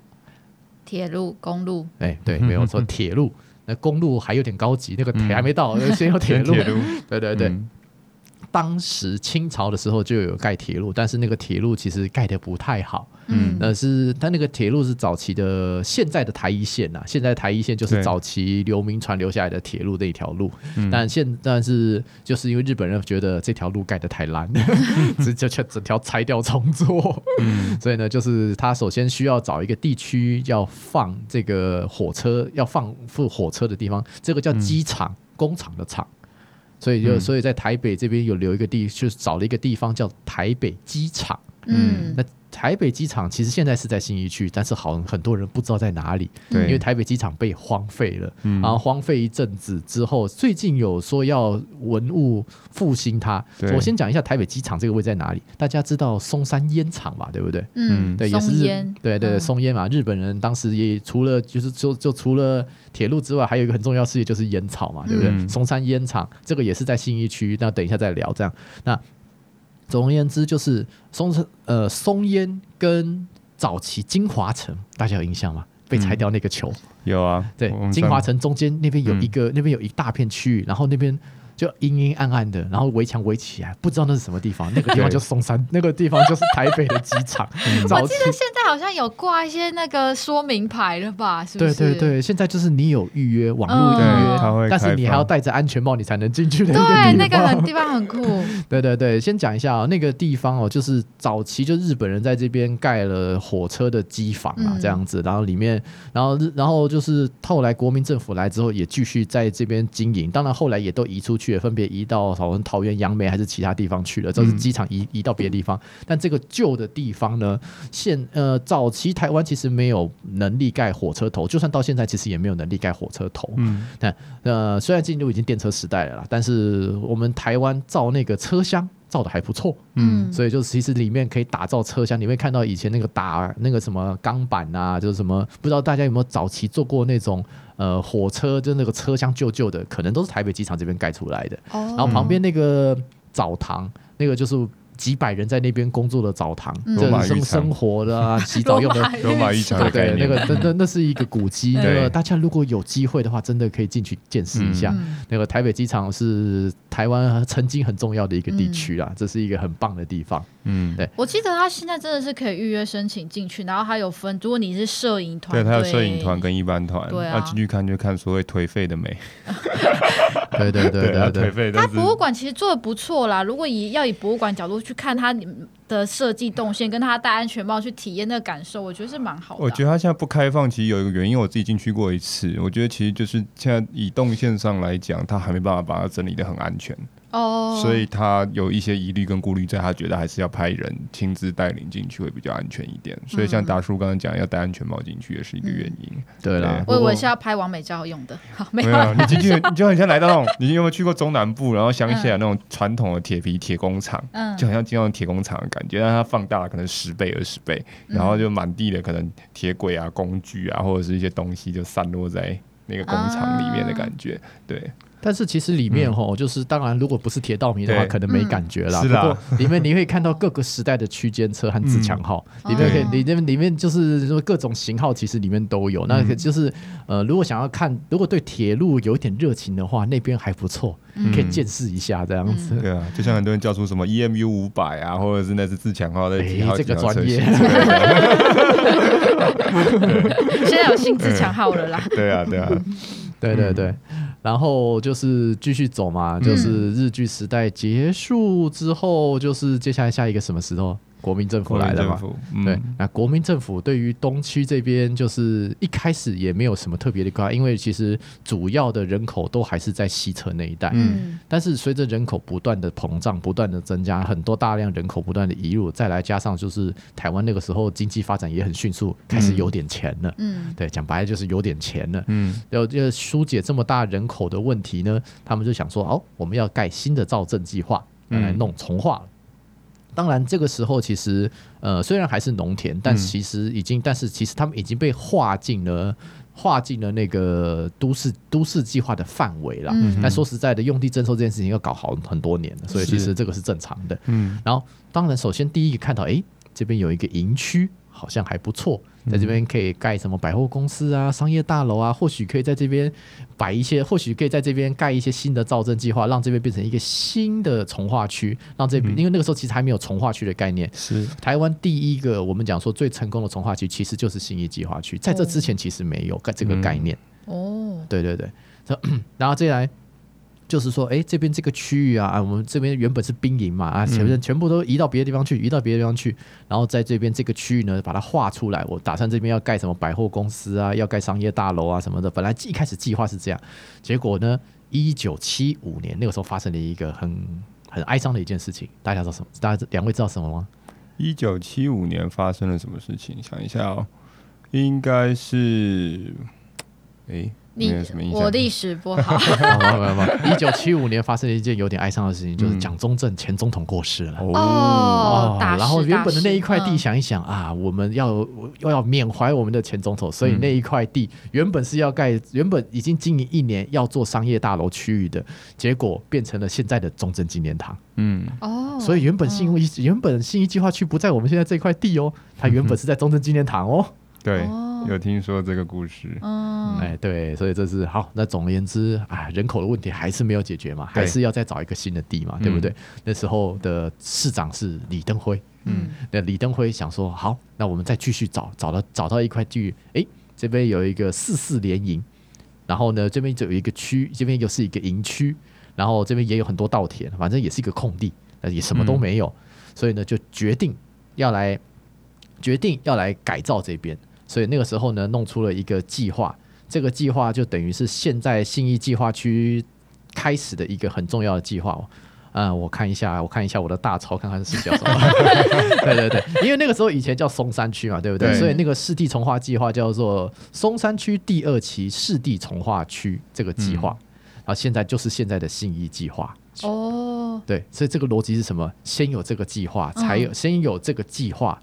铁路、公路。哎，对，没有错，铁路。那公路还有点高级，那个铁还没到，嗯、先有铁路。路 对对对。嗯当时清朝的时候就有盖铁路，但是那个铁路其实盖得不太好。嗯，那是它那个铁路是早期的现在的台一线呐、啊，现在台一线就是早期刘铭传留下来的铁路那一条路。但现但是就是因为日本人觉得这条路盖得太烂，直接全整条拆掉重做。嗯，所以呢，就是他首先需要找一个地区要放这个火车，要放副火车的地方，这个叫机场，嗯、工厂的厂。所以就所以在台北这边有留一个地，就是找了一个地方叫台北机场。嗯，那台北机场其实现在是在新一区，但是好像很多人不知道在哪里。对，因为台北机场被荒废了，然后荒废一阵子之后，最近有说要文物复兴它。我先讲一下台北机场这个位在哪里，大家知道松山烟厂吧？对不对？嗯，对，也是对对松烟嘛。日本人当时也除了就是就就除了。铁路之外，还有一个很重要事业就是烟草嘛，对不对？嗯、松山烟厂这个也是在新一区，那等一下再聊。这样，那总而言之，就是松呃松烟跟早期金华城，大家有印象吗？被拆掉那个球、嗯、有啊，对，金华城中间那边有一个，嗯、那边有一大片区域，然后那边。就阴阴暗暗的，然后围墙围起来，不知道那是什么地方。那个地方就是松山，那个地方就是台北的机场。我记得现在好像有挂一些那个说明牌了吧？是不是？对对对，现在就是你有预约网络预约，但是你还要戴着安全帽，你才能进去的。对，那个很地方很酷。对对对，先讲一下啊，那个地方哦，就是早期就日本人在这边盖了火车的机房啊，这样子，然后里面，然后然后就是后来国民政府来之后，也继续在这边经营。当然后来也都移出去。也分别移到好像桃园、杨梅还是其他地方去了，这是机场移移到别的地方。但这个旧的地方呢，现呃早期台湾其实没有能力盖火车头，就算到现在其实也没有能力盖火车头。嗯，但呃虽然进入已经电车时代了啦，但是我们台湾造那个车厢造的还不错。嗯，所以就其实里面可以打造车厢，你会看到以前那个打那个什么钢板啊，就是什么不知道大家有没有早期做过那种。呃，火车就那个车厢旧旧的，可能都是台北机场这边盖出来的。哦、然后旁边那个澡堂，那个就是几百人在那边工作的澡堂，这生生活的啊，洗澡用的罗马浴场，对，那个那那那是一个古迹，那个大家如果有机会的话，真的可以进去见识一下。那个台北机场是台湾曾经很重要的一个地区啊，这是一个很棒的地方。嗯，对，我记得他现在真的是可以预约申请进去，然后还有分，如果你是摄影团，对，他有摄影团跟一般团，对啊，进去看就看所谓颓废的美。对对对 对对，颓废。他博物馆其实做的不错啦，如果以要以博物馆角度去去看他的设计动线，跟他戴安全帽去体验那个感受，我觉得是蛮好的。我觉得他现在不开放，其实有一个原因，我自己进去过一次，我觉得其实就是现在以动线上来讲，他还没办法把它整理的很安全。哦，oh. 所以他有一些疑虑跟顾虑，在他觉得还是要派人亲自带领进去会比较安全一点。嗯、所以像达叔刚刚讲，要戴安全帽进去也是一个原因。嗯、对啦，我以为是要拍完美照用的。好，没有，你进去你就很像来到那种，你有没有去过中南部，然后乡下那种传统的铁皮铁工厂，嗯，就好像进到铁工厂的感觉，但它放大了可能十倍二十倍，然后就满地的可能铁轨啊、工具啊，或者是一些东西就散落在那个工厂里面的感觉，啊、对。但是其实里面吼，就是当然，如果不是铁道迷的话，可能没感觉啦。不过里面你会看到各个时代的区间车和自强号，里面可以里面里面就是说各种型号，其实里面都有。那就是呃，如果想要看，如果对铁路有一点热情的话，那边还不错，可以见识一下这样子。对啊，就像很多人叫出什么 EMU 五百啊，或者是那是自强号的几号这个专业。现在有新自强号了啦。对啊，对啊，对对对。然后就是继续走嘛，就是日剧时代结束之后，就是接下来下一个什么时候？国民政府来了嘛？嗯、对，那国民政府对于东区这边，就是一开始也没有什么特别的规划，因为其实主要的人口都还是在西侧那一带。嗯，但是随着人口不断的膨胀、不断的增加，很多大量人口不断的移入，再来加上就是台湾那个时候经济发展也很迅速，开始有点钱了。嗯，对，讲白了就是有点钱了。嗯，要要疏解这么大人口的问题呢，他们就想说，哦，我们要盖新的造镇计划，来弄重划。当然，这个时候其实，呃，虽然还是农田，但其实已经，嗯、但是其实他们已经被划进了划进了那个都市都市计划的范围了。嗯、但说实在的，用地征收这件事情要搞好很多年了，所以其实这个是正常的。嗯，然后当然，首先第一个看到，哎，这边有一个营区，好像还不错。在这边可以盖什么百货公司啊、商业大楼啊，或许可以在这边摆一些，或许可以在这边盖一些新的造镇计划，让这边变成一个新的从化区，让这边，因为那个时候其实还没有从化区的概念。是台湾第一个我们讲说最成功的从化区，其实就是新义计划区，在这之前其实没有盖这个概念。哦，对对对，然后接下来。就是说，哎，这边这个区域啊，啊我们这边原本是兵营嘛，啊，前面全部都移到别的地方去，移到别的地方去，然后在这边这个区域呢，把它划出来。我打算这边要盖什么百货公司啊，要盖商业大楼啊什么的。本来一开始计划是这样，结果呢，一九七五年那个时候发生了一个很很哀伤的一件事情。大家知道什么？大家两位知道什么吗？一九七五年发生了什么事情？想一下哦，应该是，哎。你我历史不好。一九七五年发生了一件有点哀伤的事情，就是蒋中正前总统过世了。哦，然后原本的那一块地，想一想啊，我们要又要缅怀我们的前总统，所以那一块地原本是要盖，原本已经经营一年要做商业大楼区域的，结果变成了现在的中正纪念堂。嗯，哦，所以原本信义原本信义计划区不在我们现在这块地哦，它原本是在中正纪念堂哦。对。有听说这个故事，嗯，哎，对，所以这是好。那总而言之，啊，人口的问题还是没有解决嘛，还是要再找一个新的地嘛，对不对？那时候的市长是李登辉，嗯，那李登辉想说，好，那我们再继续找，找到找到一块地，哎，这边有一个四四联营，然后呢，这边就有一个区，这边又是一个营区，然后这边也有很多稻田，反正也是一个空地，那也什么都没有，所以呢，就决定要来决定要来改造这边。所以那个时候呢，弄出了一个计划，这个计划就等于是现在信义计划区开始的一个很重要的计划哦。嗯，我看一下，我看一下我的大钞，看看是叫什么？对对对，因为那个时候以前叫松山区嘛，对不对？对，所以那个市地重划计划叫做松山区第二期市地重划区这个计划，嗯、然后现在就是现在的信义计划。哦，对，所以这个逻辑是什么？先有这个计划，才有、嗯、先有这个计划。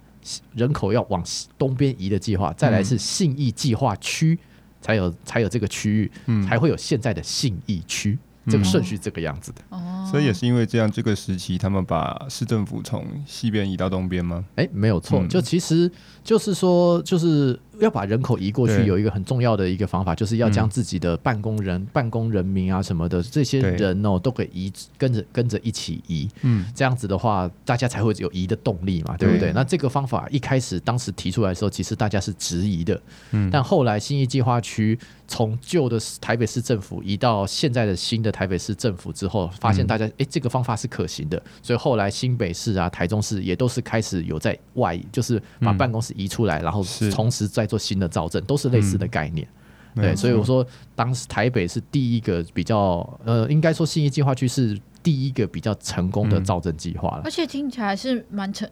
人口要往东边移的计划，再来是信义计划区，才有才有这个区域，才会有现在的信义区。这个顺序这个样子的。哦，所以也是因为这样，这个时期他们把市政府从西边移到东边吗？哎，没有错，就其实就是说就是。要把人口移过去，有一个很重要的一个方法，就是要将自己的办公人、嗯、办公人民啊什么的这些人哦，都可以移跟着跟着一起移。嗯，这样子的话，大家才会有移的动力嘛，对不对？对，那这个方法一开始当时提出来的时候，其实大家是质疑的。嗯，但后来新义计划区从旧的台北市政府移到现在的新的台北市政府之后，发现大家哎、欸，这个方法是可行的，所以后来新北市啊、台中市也都是开始有在外移，就是把办公室移出来，嗯、然后同时在做新的造证，都是类似的概念。嗯、对，所以我说，当时台北是第一个比较，呃，应该说信义计划区是第一个比较成功的造证计划了。而且听起来是蛮成。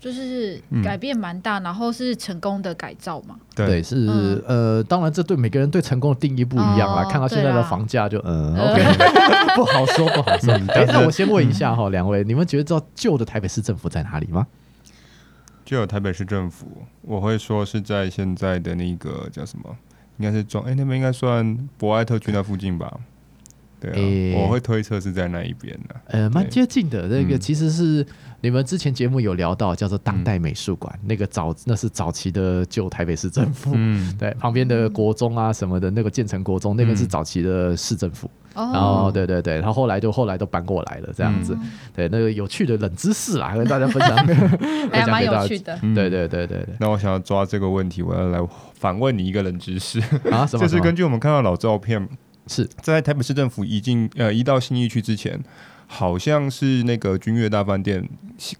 就是改变蛮大、嗯，然后是成功的改造嘛？对，是、嗯、呃，当然这对每个人对成功的定义不一样啦。哦、看到现在的房价就嗯，OK，不好说，不好说。那我先问一下哈，两、嗯、位，你们觉得知道旧的台北市政府在哪里吗？旧的台北市政府，我会说是在现在的那个叫什么？应该是中哎，那边应该算博爱特区那附近吧？对、啊欸，我会推测是在那一边的。呃，蛮接近的，那个其实是。你们之前节目有聊到叫做当代美术馆、嗯，那个早那是早期的旧台北市政府，嗯，对，旁边的国中啊什么的，那个建成国中，那边是早期的市政府，嗯、然后对对对，然后后来就后来都搬过来了这样子，嗯、对，那个有趣的冷知识啊，跟大家分享，还蛮有趣的，对对对对对。那我想要抓这个问题，我要来反问你一个冷知识。啊，什么？就是根据我们看到老照片，是在台北市政府已经呃移到新义区之前。好像是那个君悦大饭店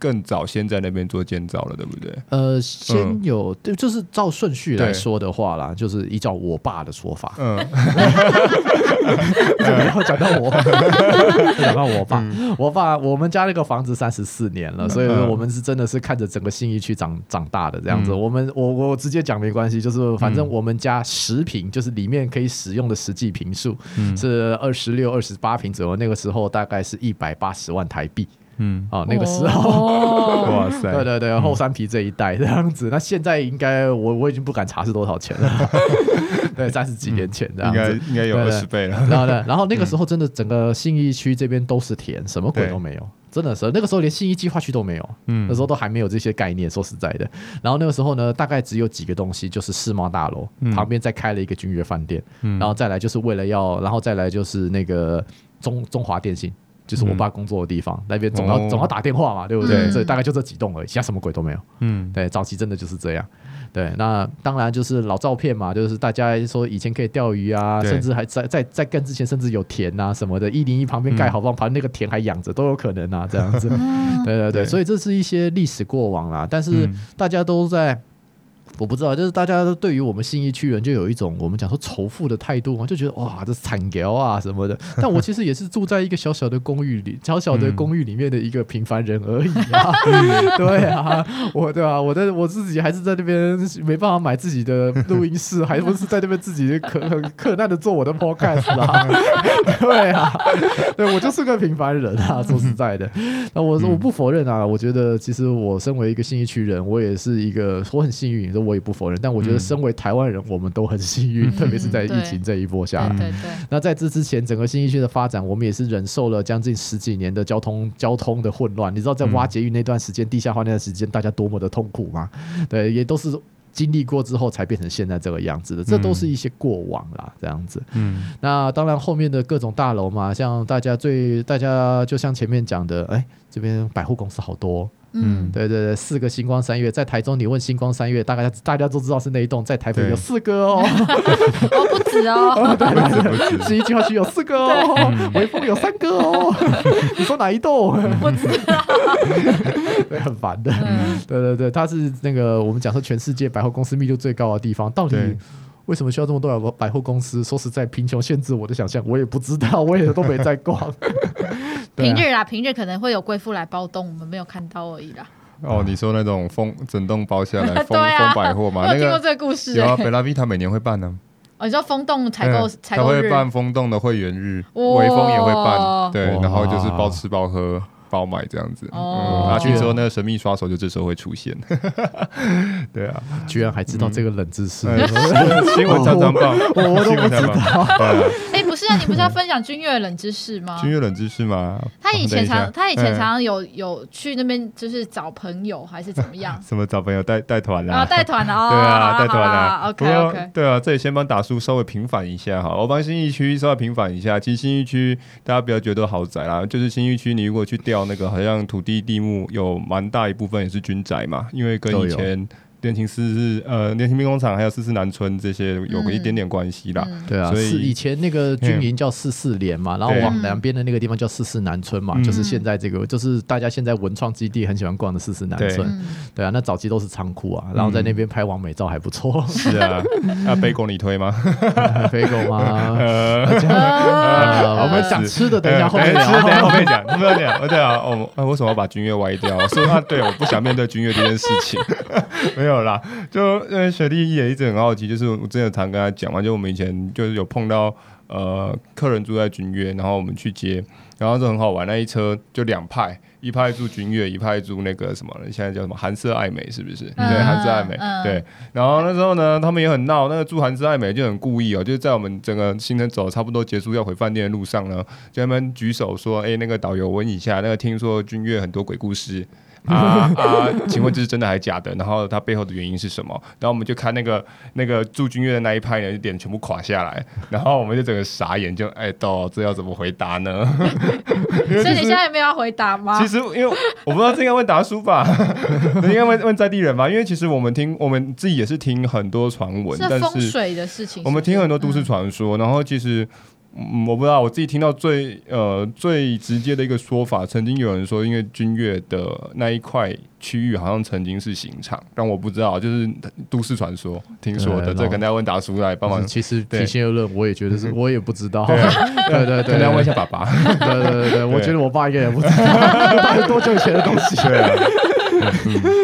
更早先在那边做建造了，对不对？呃，先有，对、嗯，就是照顺序来说的话啦，就是依照我爸的说法。嗯，然后讲到我，讲到我爸，嗯、我爸，我们家那个房子三十四年了，所以说我们是真的是看着整个信义区长长大的这样子。嗯、我们，我我直接讲没关系，就是反正我们家十平，就是里面可以使用的实际平数是二十六、二十八平左右。那个时候大概是一。百八十万台币，嗯，哦，那个时候，哦、哇塞，对对对，后山皮这一带这样子，嗯、那现在应该我我已经不敢查是多少钱了，对，三十几年前这样子，应该应该有二十倍了。然后呢，然后那个时候真的整个信义区这边都是田，什么鬼都没有，真的是那个时候连信义计划区都没有，嗯，那时候都还没有这些概念，说实在的。然后那个时候呢，大概只有几个东西，就是世贸大楼、嗯、旁边再开了一个君悦饭店、嗯，然后再来就是为了要，然后再来就是那个中中华电信。就是我爸工作的地方，嗯、那边总要、哦、总要打电话嘛，对不对？嗯、所以大概就这几栋而已，其他什么鬼都没有。嗯，对，早期真的就是这样。对，那当然就是老照片嘛，就是大家说以前可以钓鱼啊，甚至还在在在更之前，甚至有田啊什么的，一零一旁边盖好房，旁边那个田还养着都有可能啊，这样子。对对对，所以这是一些历史过往啦，但是大家都在。我不知道，就是大家都对于我们信义区人就有一种我们讲说仇富的态度嘛，就觉得哇，这惨屌啊什么的。但我其实也是住在一个小小的公寓里，小小的公寓里面的一个平凡人而已啊。嗯、对啊，我对啊，我在我自己还是在那边没办法买自己的录音室，还不是在那边自己可很困难的做我的 podcast 啊。对啊，对我就是个平凡人啊，说实在的。那我我不否认啊，我觉得其实我身为一个信义区人，我也是一个我很幸运，我也不否认，但我觉得身为台湾人，我们都很幸运，嗯，特别是在疫情这一波下来。对对对。那在这之前，整个新一区的发展，我们也是忍受了将近十几年的交通交通的混乱。你知道，在挖捷运那段时间，地下化那段时间，大家多么的痛苦吗？对，也都是经历过之后才变成现在这个样子的。这都是一些过往啦，这样子。嗯。那当然，后面的各种大楼嘛，像大家最大家就像前面讲的，哎，这边百货公司好多。嗯，对对对，四个星光三月在台中，你问星光三月，大概大家都知道是那一栋，在台北有四个哦，哦不止哦，哦对对对，信义计划区有四个哦，微风有三个哦，你说哪一栋？不知道，对，很烦的，嗯，对对对，它是那个我们讲说全世界百货公司密度最高的地方，到底为什么需要这么多百货公司？说实在，贫穷限制我的想象，我也不知道，我也都没在逛。平日啊，平日可能会有贵妇来包栋，我们没有看到而已啦。哦，你说那种封整栋包下来封封百货嘛？我有听过这个故事。有啊，贝拉维他每年会办呢。哦，你说风洞采购采购他会办风洞的会员日，微风也会办，对，然后就是包吃包喝。包买这样子。哦，他据说那个神秘刷手就这时候会出现。对啊，居然还知道这个冷知识，新闻常常报，我都不知道。哎，不是啊，你不是要分享君悦冷知识吗？君悦冷知识吗？他以前常，他以前常常有有去那边，就是找朋友还是怎么样？什么找朋友带带团啊？带团啊？对啊，带团啊。OK OK。对啊，这里先帮达叔稍微平反一下哈，我帮新义区稍微平反一下。其实新义区大家不要觉得豪宅啦，就是新义区你如果去调那个，好像土地地目有蛮大一部分也是军宅嘛，因为跟以前。练勤四是呃，练勤兵工厂还有四四南村这些有个一点点关系啦。对啊，所以以前那个军营叫四四连嘛，然后往南边的那个地方叫四四南村嘛，就是现在这个就是大家现在文创基地很喜欢逛的四四南村。对啊，那早期都是仓库啊，然后在那边拍完美照还不错。是啊，那贝果你推吗？贝果吗？我们讲吃的，等一下后面聊。等下后面讲，后面讲。对啊，我为什么要把君悦歪掉？是啊，对，我不想面对君悦这件事情。没 有啦，就因为雪弟也一直很好奇，就是我之前常跟他讲嘛，就我们以前就是有碰到呃客人住在君悦，然后我们去接，然后就很好玩，那一车就两派，一派住君悦，一派住那个什么，现在叫什么韩式爱美，是不是？嗯、对，韩舍爱美，嗯、对。然后那时候呢，他们也很闹，那个住韩式爱美就很故意哦，就是在我们整个行程走差不多结束要回饭店的路上呢，就他们举手说：“哎，那个导游问一下，那个听说君悦很多鬼故事。”啊 啊！请问这是真的还是假的？然后它背后的原因是什么？然后我们就看那个那个驻军乐的那一派呢，就脸全部垮下来，然后我们就整个傻眼，就哎，到这要怎么回答呢？所以你现在有没有要回答吗？其实因为我不知道这应该问达叔吧，应该问问在地人吧。因为其实我们听我们自己也是听很多传闻，但是风水的事情，我们听很多都市传说，然后其实。嗯，我不知道，我自己听到最呃最直接的一个说法，曾经有人说，因为君越的那一块区域好像曾经是刑场，但我不知道，就是都市传说听说的，这可能要问达叔来帮忙。其实平心而论，我也觉得是我也不知道。对对对，可能要问一下爸爸。对对对对，我觉得我爸应该也不知道，那是多久以前的东西。对啊，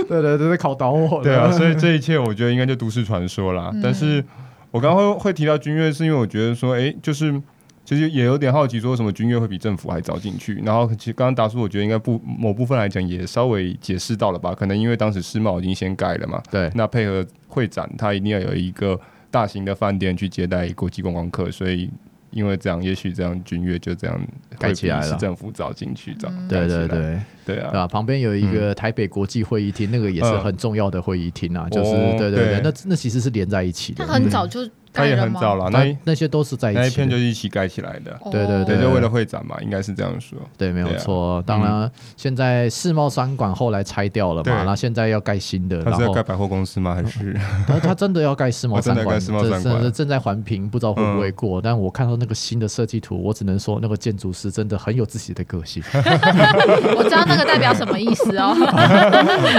对对对，考倒我。对啊，所以这一切我觉得应该就都市传说啦。但是我刚刚会会提到君越，是因为我觉得说，哎，就是。其实也有点好奇，说为什么君悦会比政府还早进去？然后其实刚刚达叔，我觉得应该不某部分来讲也稍微解释到了吧？可能因为当时世贸已经先盖了嘛，对，那配合会展，它一定要有一个大型的饭店去接待国际观光客，所以。因为这样，也许这样君悦就这样盖起来了。市政府早进去，早对对对对啊！旁边有一个台北国际会议厅，那个也是很重要的会议厅啊。就是对对对，那那其实是连在一起的。它很早就，它也很早了。那那些都是在一起，那一片就是一起盖起来的。对对对，就为了会展嘛，应该是这样说。对，没有错。当然，现在世贸商馆后来拆掉了嘛，然后现在要盖新的。他是要盖百货公司吗？还是？他真的要盖世贸商馆？世贸商馆正在环评，不知道会不会过。但我看到那个新的设计图。我只能说，那个建筑师真的很有自己的个性。我知道那个代表什么意思哦。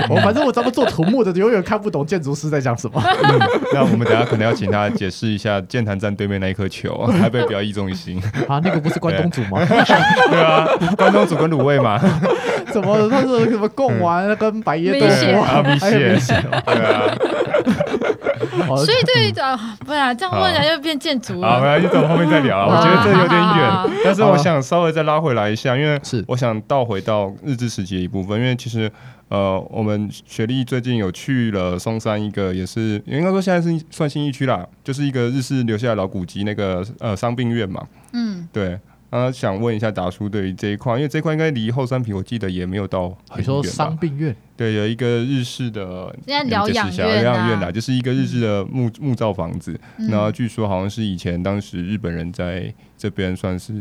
我 反正我咱们做土木的，永远看不懂建筑师在讲什么。那我们等下可能要请他解释一下剑潭站对面那一颗球，台北表意中心 啊，那个不是关东煮吗？对 啊，关东煮跟卤味嘛。怎么他是什么贡丸跟白叶豆腐啊？米线，对啊。所以对啊，不然这样问起来就变建筑了。好，没关系，等我后面再聊。我觉得这有点远，但是我想稍微再拉回来一下，因为是我想倒回到日治时期的一部分，因为其实呃，我们雪莉最近有去了松山一个，也是应该说现在是算新一区啦，就是一个日式留下来老古籍那个呃伤病院嘛。嗯，对。啊，想问一下达叔，对于这一块，因为这一块应该离后山坪，我记得也没有到很远。你说伤病院？对，有一个日式的疗养院，疗养院啦，就是一个日式的木木造房子。嗯、然后据说好像是以前当时日本人在这边算是。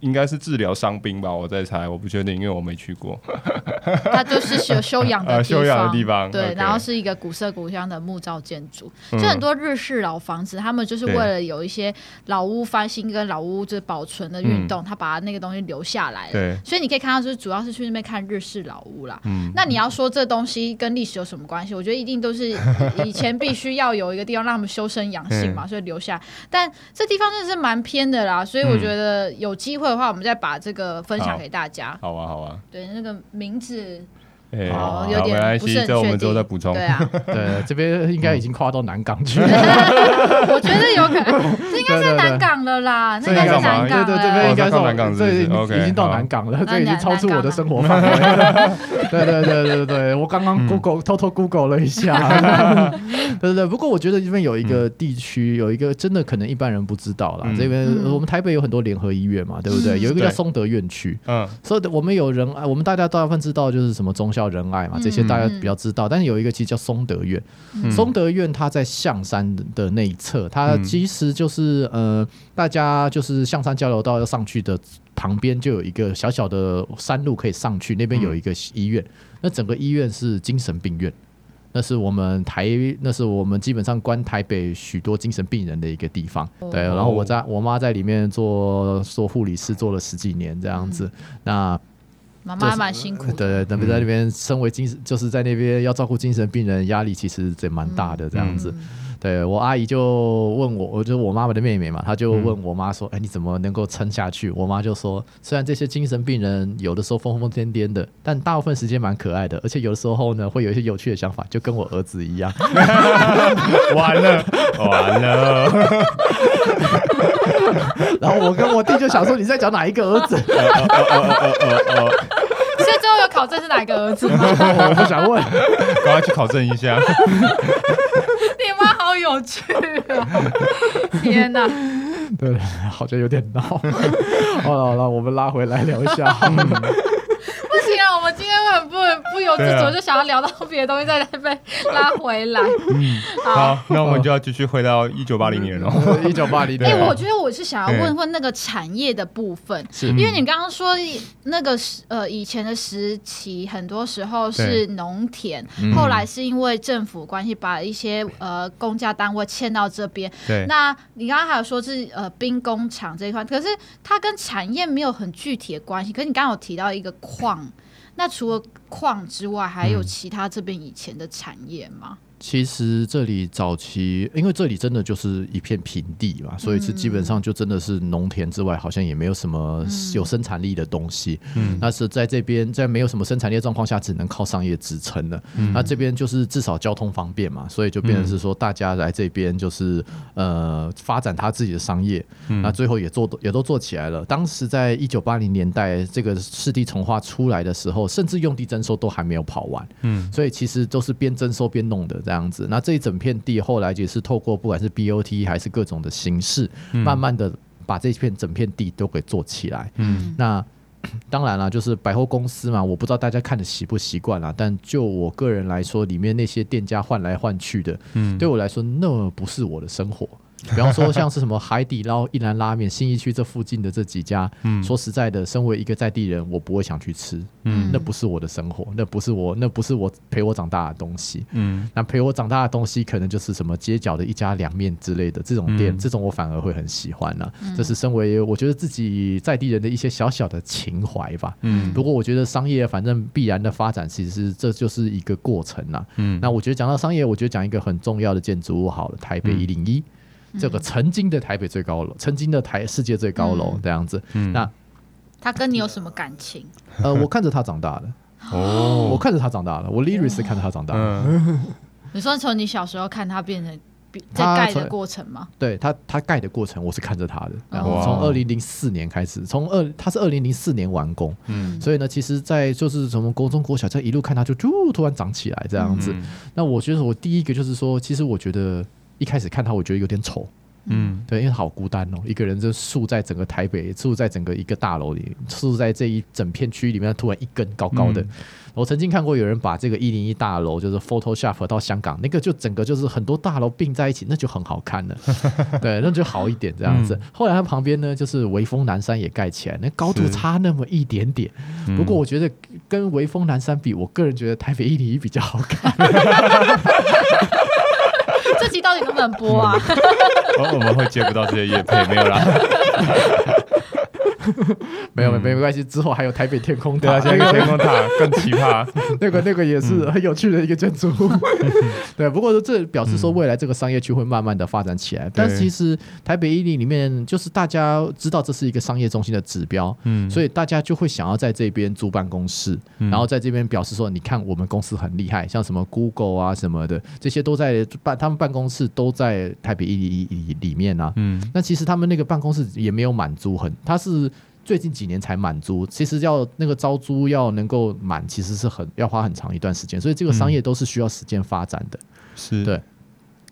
应该是治疗伤兵吧，我在猜，我不确定，因为我没去过。它就是修修养的修 养的地方，对，然后是一个古色古香的木造建筑，就很多日式老房子，他们就是为了有一些老屋翻新跟老屋就是保存的运动，他把那个东西留下来了。对，所以你可以看到，就是主要是去那边看日式老屋啦。嗯，那你要说这东西跟历史有什么关系？我觉得一定都是以前必须要有一个地方让他们修身养性嘛，所以留下。但这地方真的是蛮偏的啦，所以我觉得有机会。的话，我们再把这个分享给大家。好啊，好啊。对，那个名字哎，好，没关系，这我们之后再补充。对啊，对，这边应该已经跨到南港去了。我觉得有可能，这应该是南港了啦，那应该是南港。对对，这边应该是南港，这已经到南港了，这已经超出我的生活范围。对对对对对，我刚刚 Google 偷偷 Google 了一下。对对，不过我觉得这边有一个地区，有一个真的可能一般人不知道啦。这边我们台北有很多联合医院嘛，对不对？有一个叫松德院区，嗯，所以我们有人，我们大家大部分知道就是什么忠孝仁爱嘛，这些大家比较知道。但是有一个其实叫松德院，松德院它在象山的那一侧，它其实就是呃，大家就是象山交流道要上去的旁边就有一个小小的山路可以上去，那边有一个医院，那整个医院是精神病院。那是我们台，那是我们基本上关台北许多精神病人的一个地方。对，然后我在我妈在里面做做护理师，做了十几年这样子。那妈妈蛮辛苦。对，对，那边在那边身为精神，就是在那边要照顾精神病人，压力其实也蛮大的这样子。对，我阿姨就问我，我就是我妈妈的妹妹嘛，她就问我妈说：“哎，你怎么能够撑下去？”我妈就说：“虽然这些精神病人有的时候疯疯癫癫的，但大部分时间蛮可爱的，而且有的时候呢，会有一些有趣的想法，就跟我儿子一样。”完了，完了。然后我跟我弟就想说：“你在讲哪一个儿子？” 考证是哪个儿子吗？我不想问，赶快去考证一下。你妈好有趣啊！天哪，对，好像有点闹。好了好了，我们拉回来聊一下。不不不由自主就想要聊到别的东西，再被拉回来。嗯，好，那我们就要继续回到一九八零年了。一九八零年，哎，我觉得我是想要问问那个产业的部分，是因为你刚刚说那个呃以前的时期，很多时候是农田，后来是因为政府关系把一些呃公家单位迁到这边。对，那你刚刚还有说是呃兵工厂这一块，可是它跟产业没有很具体的关系。可是你刚刚有提到一个矿。那除了矿之外，还有其他这边以前的产业吗？其实这里早期，因为这里真的就是一片平地嘛，所以是基本上就真的是农田之外，好像也没有什么有生产力的东西。嗯，那是在这边，在没有什么生产力的状况下，只能靠商业支撑了。嗯，那这边就是至少交通方便嘛，所以就变成是说，大家来这边就是呃发展他自己的商业。嗯，那最后也做也都做起来了。当时在一九八零年代，这个湿地重划出来的时候，甚至用地征收都还没有跑完。嗯，所以其实都是边征收边弄的。这样子，那这一整片地后来也是透过不管是 BOT 还是各种的形式，嗯、慢慢的把这片整片地都给做起来。嗯，那 当然了，就是百货公司嘛，我不知道大家看的习不习惯啦，但就我个人来说，里面那些店家换来换去的，嗯，对我来说，那不是我的生活。比方说，像是什么海底捞、一兰拉面、新一区这附近的这几家，嗯，说实在的，身为一个在地人，我不会想去吃，嗯，那不是我的生活，那不是我，那不是我陪我长大的东西，嗯，那陪我长大的东西，可能就是什么街角的一家凉面之类的这种店，这种我反而会很喜欢呢。这是身为我觉得自己在地人的一些小小的情怀吧，嗯。不过我觉得商业反正必然的发展，其实这就是一个过程呐，嗯。那我觉得讲到商业，我觉得讲一个很重要的建筑物好了，台北一零一。这个曾经的台北最高楼，曾经的台世界最高楼这样子。嗯，那他跟你有什么感情？呃，我看着他长大的。哦，我看着他长大的。我 Liris 看着他长大的。你说从你小时候看他变成在盖的过程吗？对他，他盖的过程我是看着他的。然后从二零零四年开始，从二他是二零零四年完工。嗯，所以呢，其实，在就是从国中国小这一路看他就突突然长起来这样子。那我觉得我第一个就是说，其实我觉得。一开始看他，我觉得有点丑，嗯，对，因为好孤单哦，一个人就住在整个台北，住在整个一个大楼里，住在这一整片区里面，突然一根高高的。嗯、我曾经看过有人把这个一零一大楼就是 Photoshop 到香港，那个就整个就是很多大楼并在一起，那就很好看了，对，那就好一点这样子。嗯、后来他旁边呢，就是微风南山也盖起来，那高度差那么一点点。是不过我觉得跟微风南山比，我个人觉得台北一零一比较好看。这集到底能不能播啊？我们会接不到这些夜配，没有啦。没有没没关系，之后还有台北天空塔，对啊，那个 天空塔更奇葩，那个那个也是很有趣的一个建筑物。对，不过这表示说未来这个商业区会慢慢的发展起来。但其实台北一零里面，就是大家知道这是一个商业中心的指标，嗯，所以大家就会想要在这边租办公室，然后在这边表示说，你看我们公司很厉害，像什么 Google 啊什么的，这些都在办，他们办公室都在台北一零一里面啊，嗯，那其实他们那个办公室也没有满足很，他是。最近几年才满租，其实要那个招租要能够满，其实是很要花很长一段时间，所以这个商业都是需要时间发展的，嗯、是。对。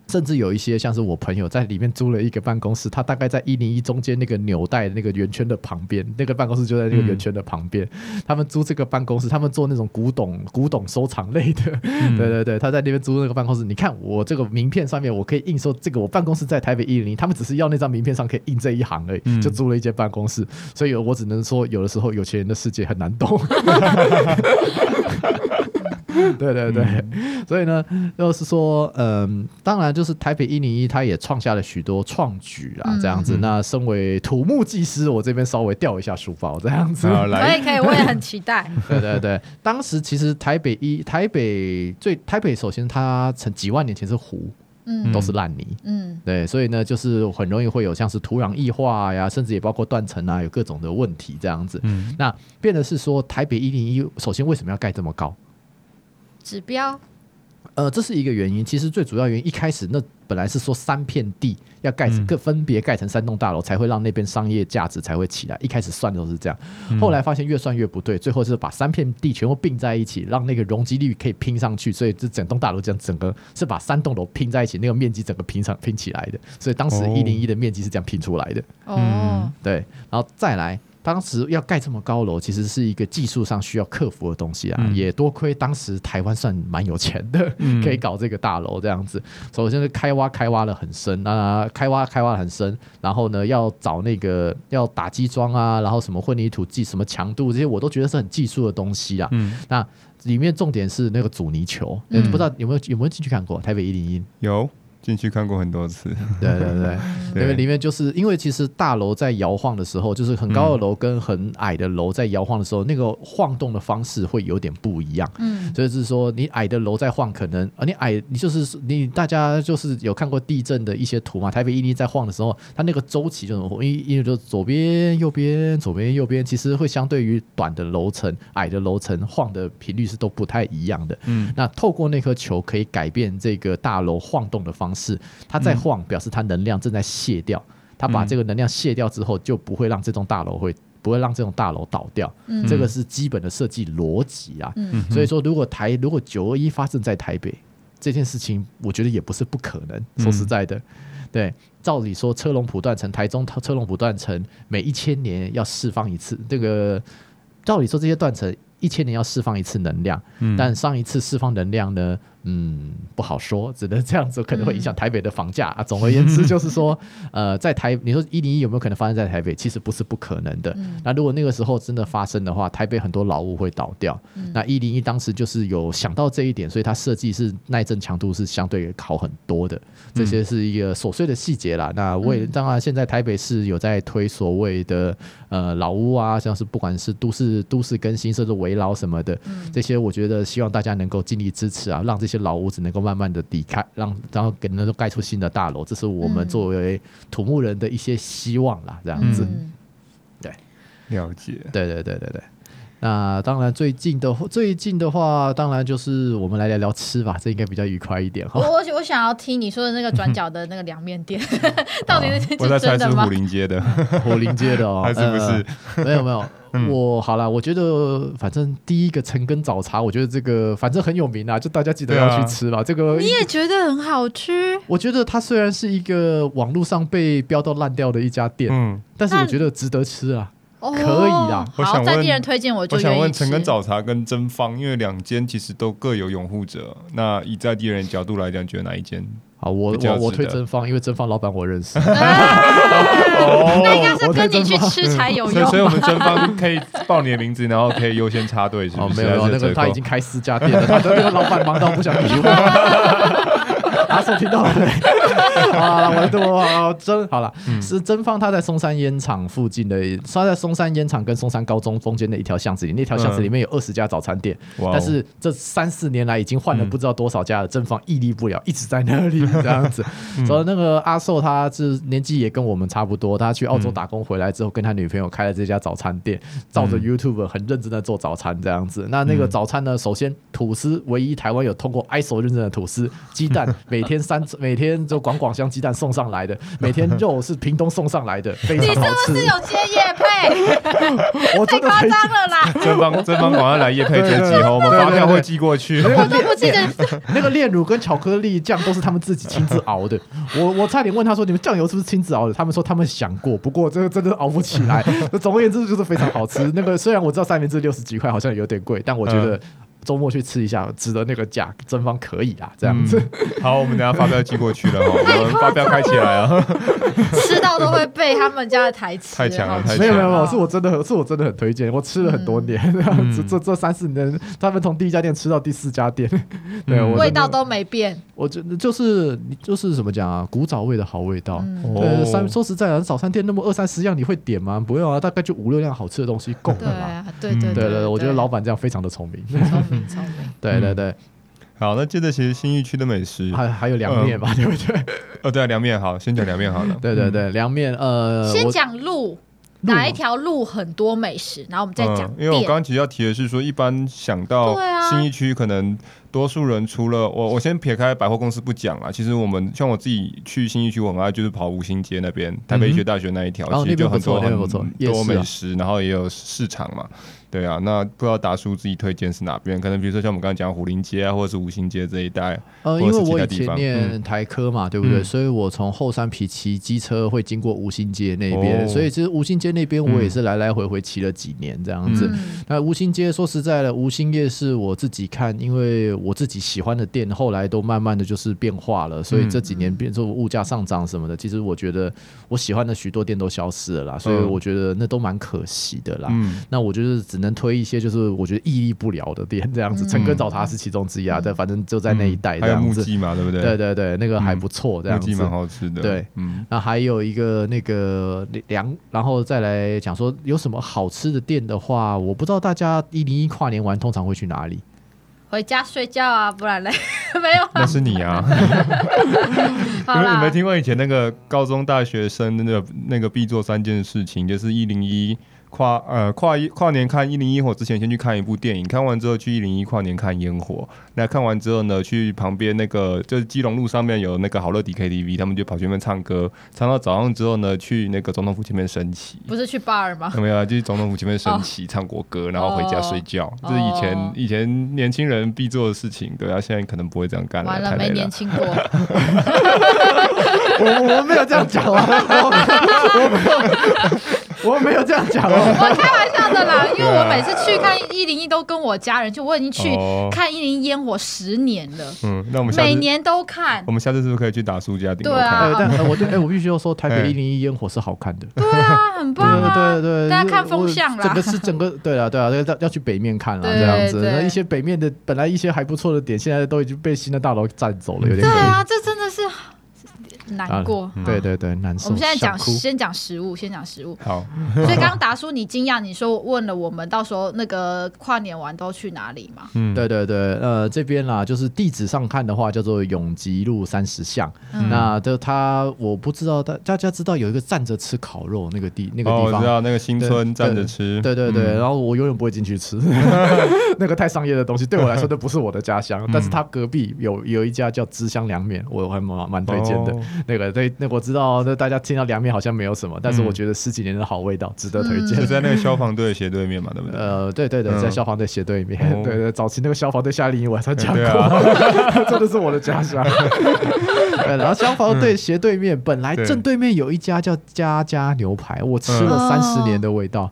甚至有一些像是我朋友在里面租了一个办公室，他大概在一零一中间那个纽带那个圆圈的旁边，那个办公室就在那个圆圈的旁边。嗯、他们租这个办公室，他们做那种古董古董收藏类的，嗯、对对对，他在那边租那个办公室。你看我这个名片上面，我可以印说这个我办公室在台北一零一，他们只是要那张名片上可以印这一行而已，嗯、就租了一间办公室。所以我只能说，有的时候有钱人的世界很难懂。对对对，嗯、所以呢，就是说，嗯，当然就是台北一零一，它也创下了许多创举啊，这样子。嗯、那身为土木技师，我这边稍微掉一下书包，这样子。可以可以，我也很期待。对对对，当时其实台北一台北最台北，首先它曾几万年前是湖，嗯，都是烂泥，嗯，对，所以呢，就是很容易会有像是土壤异化呀，甚至也包括断层啊，有各种的问题这样子。嗯，那变的是说，台北一零一，首先为什么要盖这么高？指标，呃，这是一个原因。其实最主要原因，一开始那本来是说三片地要盖成，各分别盖成三栋大楼，才会让那边商业价值才会起来。一开始算的都是这样，后来发现越算越不对，最后是把三片地全部并在一起，让那个容积率可以拼上去。所以这整栋大楼这样，整个是把三栋楼拼在一起，那个面积整个拼上拼起来的。所以当时一零一的面积是这样拼出来的。哦，对，然后再来。当时要盖这么高楼，其实是一个技术上需要克服的东西啊。嗯、也多亏当时台湾算蛮有钱的，嗯、可以搞这个大楼这样子。首先是开挖开挖的很深啊，开挖开挖的很深，然后呢要找那个要打基桩啊，然后什么混凝土技什么强度这些，我都觉得是很技术的东西啊。嗯、那里面重点是那个阻尼球，嗯、不知道有没有有没有进去看过台北一零一？有。进去看过很多次，对对 对，因为里面就是因为其实大楼在摇晃的时候，就是很高的楼跟很矮的楼在摇晃的时候，那个晃动的方式会有点不一样。嗯，所以是说你矮的楼在晃，可能啊你矮，你就是你大家就是有看过地震的一些图嘛？台北一零一在晃的时候，它那个周期就是因因为就左边右边左边右边，其实会相对于短的楼层、矮的楼层晃的频率是都不太一样的。嗯，那透过那颗球可以改变这个大楼晃动的方式。是它在晃，表示它能量正在卸掉。它把这个能量卸掉之后，就不会让这栋大楼会不会让这栋大楼倒掉。嗯、这个是基本的设计逻辑啊。嗯、所以说，如果台如果九二一发生在台北这件事情，我觉得也不是不可能。说实在的，对，照理说车龙埔断层，台中车龙埔断层每一千年要释放一次。这个照理说这些断层一千年要释放一次能量，但上一次释放能量呢？嗯，不好说，只能这样子，可能会影响台北的房价、嗯、啊。总而言之，就是说，呃，在台，你说一零一有没有可能发生在台北？其实不是不可能的。嗯、那如果那个时候真的发生的话，台北很多老屋会倒掉。嗯、那一零一当时就是有想到这一点，所以它设计是耐震强度是相对好很多的。这些是一个琐碎的细节啦。那为当然，现在台北市有在推所谓的呃老屋啊，像是不管是都市都市更新，甚至围老什么的，嗯、这些我觉得希望大家能够尽力支持啊，让这些。老屋子能够慢慢的抵开，让然后给能够盖出新的大楼，这是我们作为土木人的一些希望啦。这样子，嗯、对，了解，对对对对对。那当然，最近的最近的话，当然就是我们来聊聊吃吧，这应该比较愉快一点。我我我想要听你说的那个转角的那个凉面店，到底是真的吗？我在猜是虎林街的，虎林街的哦，还是不是？呃、没有没有。我好了，我觉得反正第一个陈根早茶，我觉得这个反正很有名啊，就大家记得要去吃吧。这个你也觉得很好吃？我觉得它虽然是一个网络上被标到烂掉的一家店，嗯，但是我觉得值得吃啊，可以啦。好，在地人推荐我就。我想问陈根早茶跟真芳，因为两间其实都各有拥护者，那以在地人角度来讲，觉得哪一间？好，我我我推真芳，因为真芳老板我认识。那应该是跟你去吃才有用。所以，我们真芳可以报你的名字，然后可以优先插队，是不是？没有，那个他已经开四家店了，他的那个老板忙到不想理我。阿寿听到了 没？好了，我我我真好了，是真芳他在松山烟厂附近的，他在松山烟厂跟松山高中中间的一条巷子里，那条巷子里面有二十家早餐店，但是这三四年来已经换了不知道多少家了，真芳屹立不了，一直在那里 这样子。所以那个阿寿他是年纪也跟我们差不多，他去澳洲打工回来之后，跟他女朋友开了这家早餐店，照着 YouTube 很认真的做早餐这样子。那那个早餐呢，首先吐司唯一台湾有通过 ISO 认证的吐司，鸡蛋 每天三 每天就广广香鸡蛋送上来的，每天肉是屏东送上来的，非常好吃。你是不是有接夜配？我太夸张了啦！真帮真帮广要来夜配这集哦，我们发票会寄过去。我都不记得那个炼乳跟巧克力酱都是他们自己亲自熬的。我我差点问他说：“你们酱油是不是亲自熬的？”他们说他们想过，不过这个真的熬不起来。总而言之，就是非常好吃。那个虽然我知道三明治六十几块好像有点贵，但我觉得。周末去吃一下，值得那个价，真方可以啊，这样子。嗯、好，我们等下发票寄过去了哈，我们发票开起来啊。吃到都会背他们家的台词，太强了，太强了。没有没有没有，是我真的是我真的很推荐，我吃了很多年，嗯、这这这三四年，他们从第一家店吃到第四家店，对，我味道都没变。我觉得就是就是怎么讲啊，古早味的好味道。嗯、对，三说实在的，早餐店那么二三十样，你会点吗？不用啊，大概就五六样好吃的东西够了嘛。对对对对，对，我觉得老板这样非常的聪明。聪明，对对对，好，那接着其实新义区的美食。还还有凉面吧，对不对？哦，对啊，凉面好，先讲凉面好了。对对对，凉面呃，先讲路哪一条路很多美食，然后我们再讲。因为我刚刚其实要提的是说，一般想到新一区，可能多数人除了我，我先撇开百货公司不讲啊，其实我们像我自己去新一区，我很爱就是跑五星街那边，台北医学大学那一条，其实就很多很多美食，然后也有市场嘛。对啊，那不知道达叔自己推荐是哪边？可能比如说像我们刚刚讲虎林街啊，或者是五星街这一带。呃，因为我以前念台科嘛，嗯、对不对？所以我从后山皮骑机车会经过五星街那边，哦、所以其实五星街那边我也是来来回回骑了几年这样子。嗯、那五星街说实在的，五星夜市我自己看，因为我自己喜欢的店后来都慢慢的就是变化了，所以这几年变成物价上涨什么的，其实我觉得我喜欢的许多店都消失了啦，所以我觉得那都蛮可惜的啦。嗯、那我觉得只能推一些，就是我觉得屹立不了的店，这样子。陈根早茶是其中之一啊，但反正就在那一带这样子。还有木屐嘛，对不对？对对对，那个还不错，这样子。木屐蛮好吃的。对，嗯。那还有一个那个凉，然后再来讲说有什么好吃的店的话，我不知道大家一零一跨年完通常会去哪里？回家睡觉啊，不然嘞，没有。那是你啊。你们你没听过以前那个高中大学生那个那个必做三件事情，就是一零一。跨呃跨一跨年看一零一火之前，先去看一部电影，看完之后去一零一跨年看烟火。那看完之后呢，去旁边那个就是基隆路上面有那个好乐迪 KTV，他们就跑去那边唱歌，唱到早上之后呢，去那个总统府前面升旗。不是去 bar 吗？没有啊，就是总统府前面升旗，哦、唱国歌，然后回家睡觉。这、哦、是以前以前年轻人必做的事情。对啊，现在可能不会这样干了。完了，没年轻过。我我没有这样讲啊，我没有。我没有这样讲哦，我开玩笑的啦，因为我每次去看一零一都跟我家人，就我已经去看一零一烟火十年了。嗯，那我们每年都看。我们下次是不是可以去打输家？对啊，但 我哎，我必须要说，台北一零一烟火是好看的。对啊，很棒啊！对对对，大家看风向啦。整个是整个，对啊对啊，要要去北面看了这样子。那一些北面的本来一些还不错的点，现在都已经被新的大楼占走了，有点。对啊，这真的是。难过，啊、对对对，难受。我们现在讲先讲食物，先讲食物。好，所以刚刚达叔，你惊讶，你说问了我们，到时候那个跨年完都去哪里嘛？嗯，对对对，呃，这边啦，就是地址上看的话，叫做永吉路三十巷。嗯、那就他，我不知道大大家知道有一个站着吃烤肉那个地那个地方，我、知道那个新村站着吃。对对对，然后我永远不会进去吃，那个太商业的东西，对我来说都不是我的家乡。嗯、但是他隔壁有有一家叫知香凉面，我还蛮蛮推荐的。哦 那个对，那我知道，那大家听到凉面好像没有什么，但是我觉得十几年的好味道，值得推荐。就在那个消防队斜对面嘛，对不对？呃，对对对，在消防队斜对面。对对，早期那个消防队夏令营晚上讲过，真的是我的家乡。对，然后消防队斜对面，本来正对面有一家叫家家牛排，我吃了三十年的味道，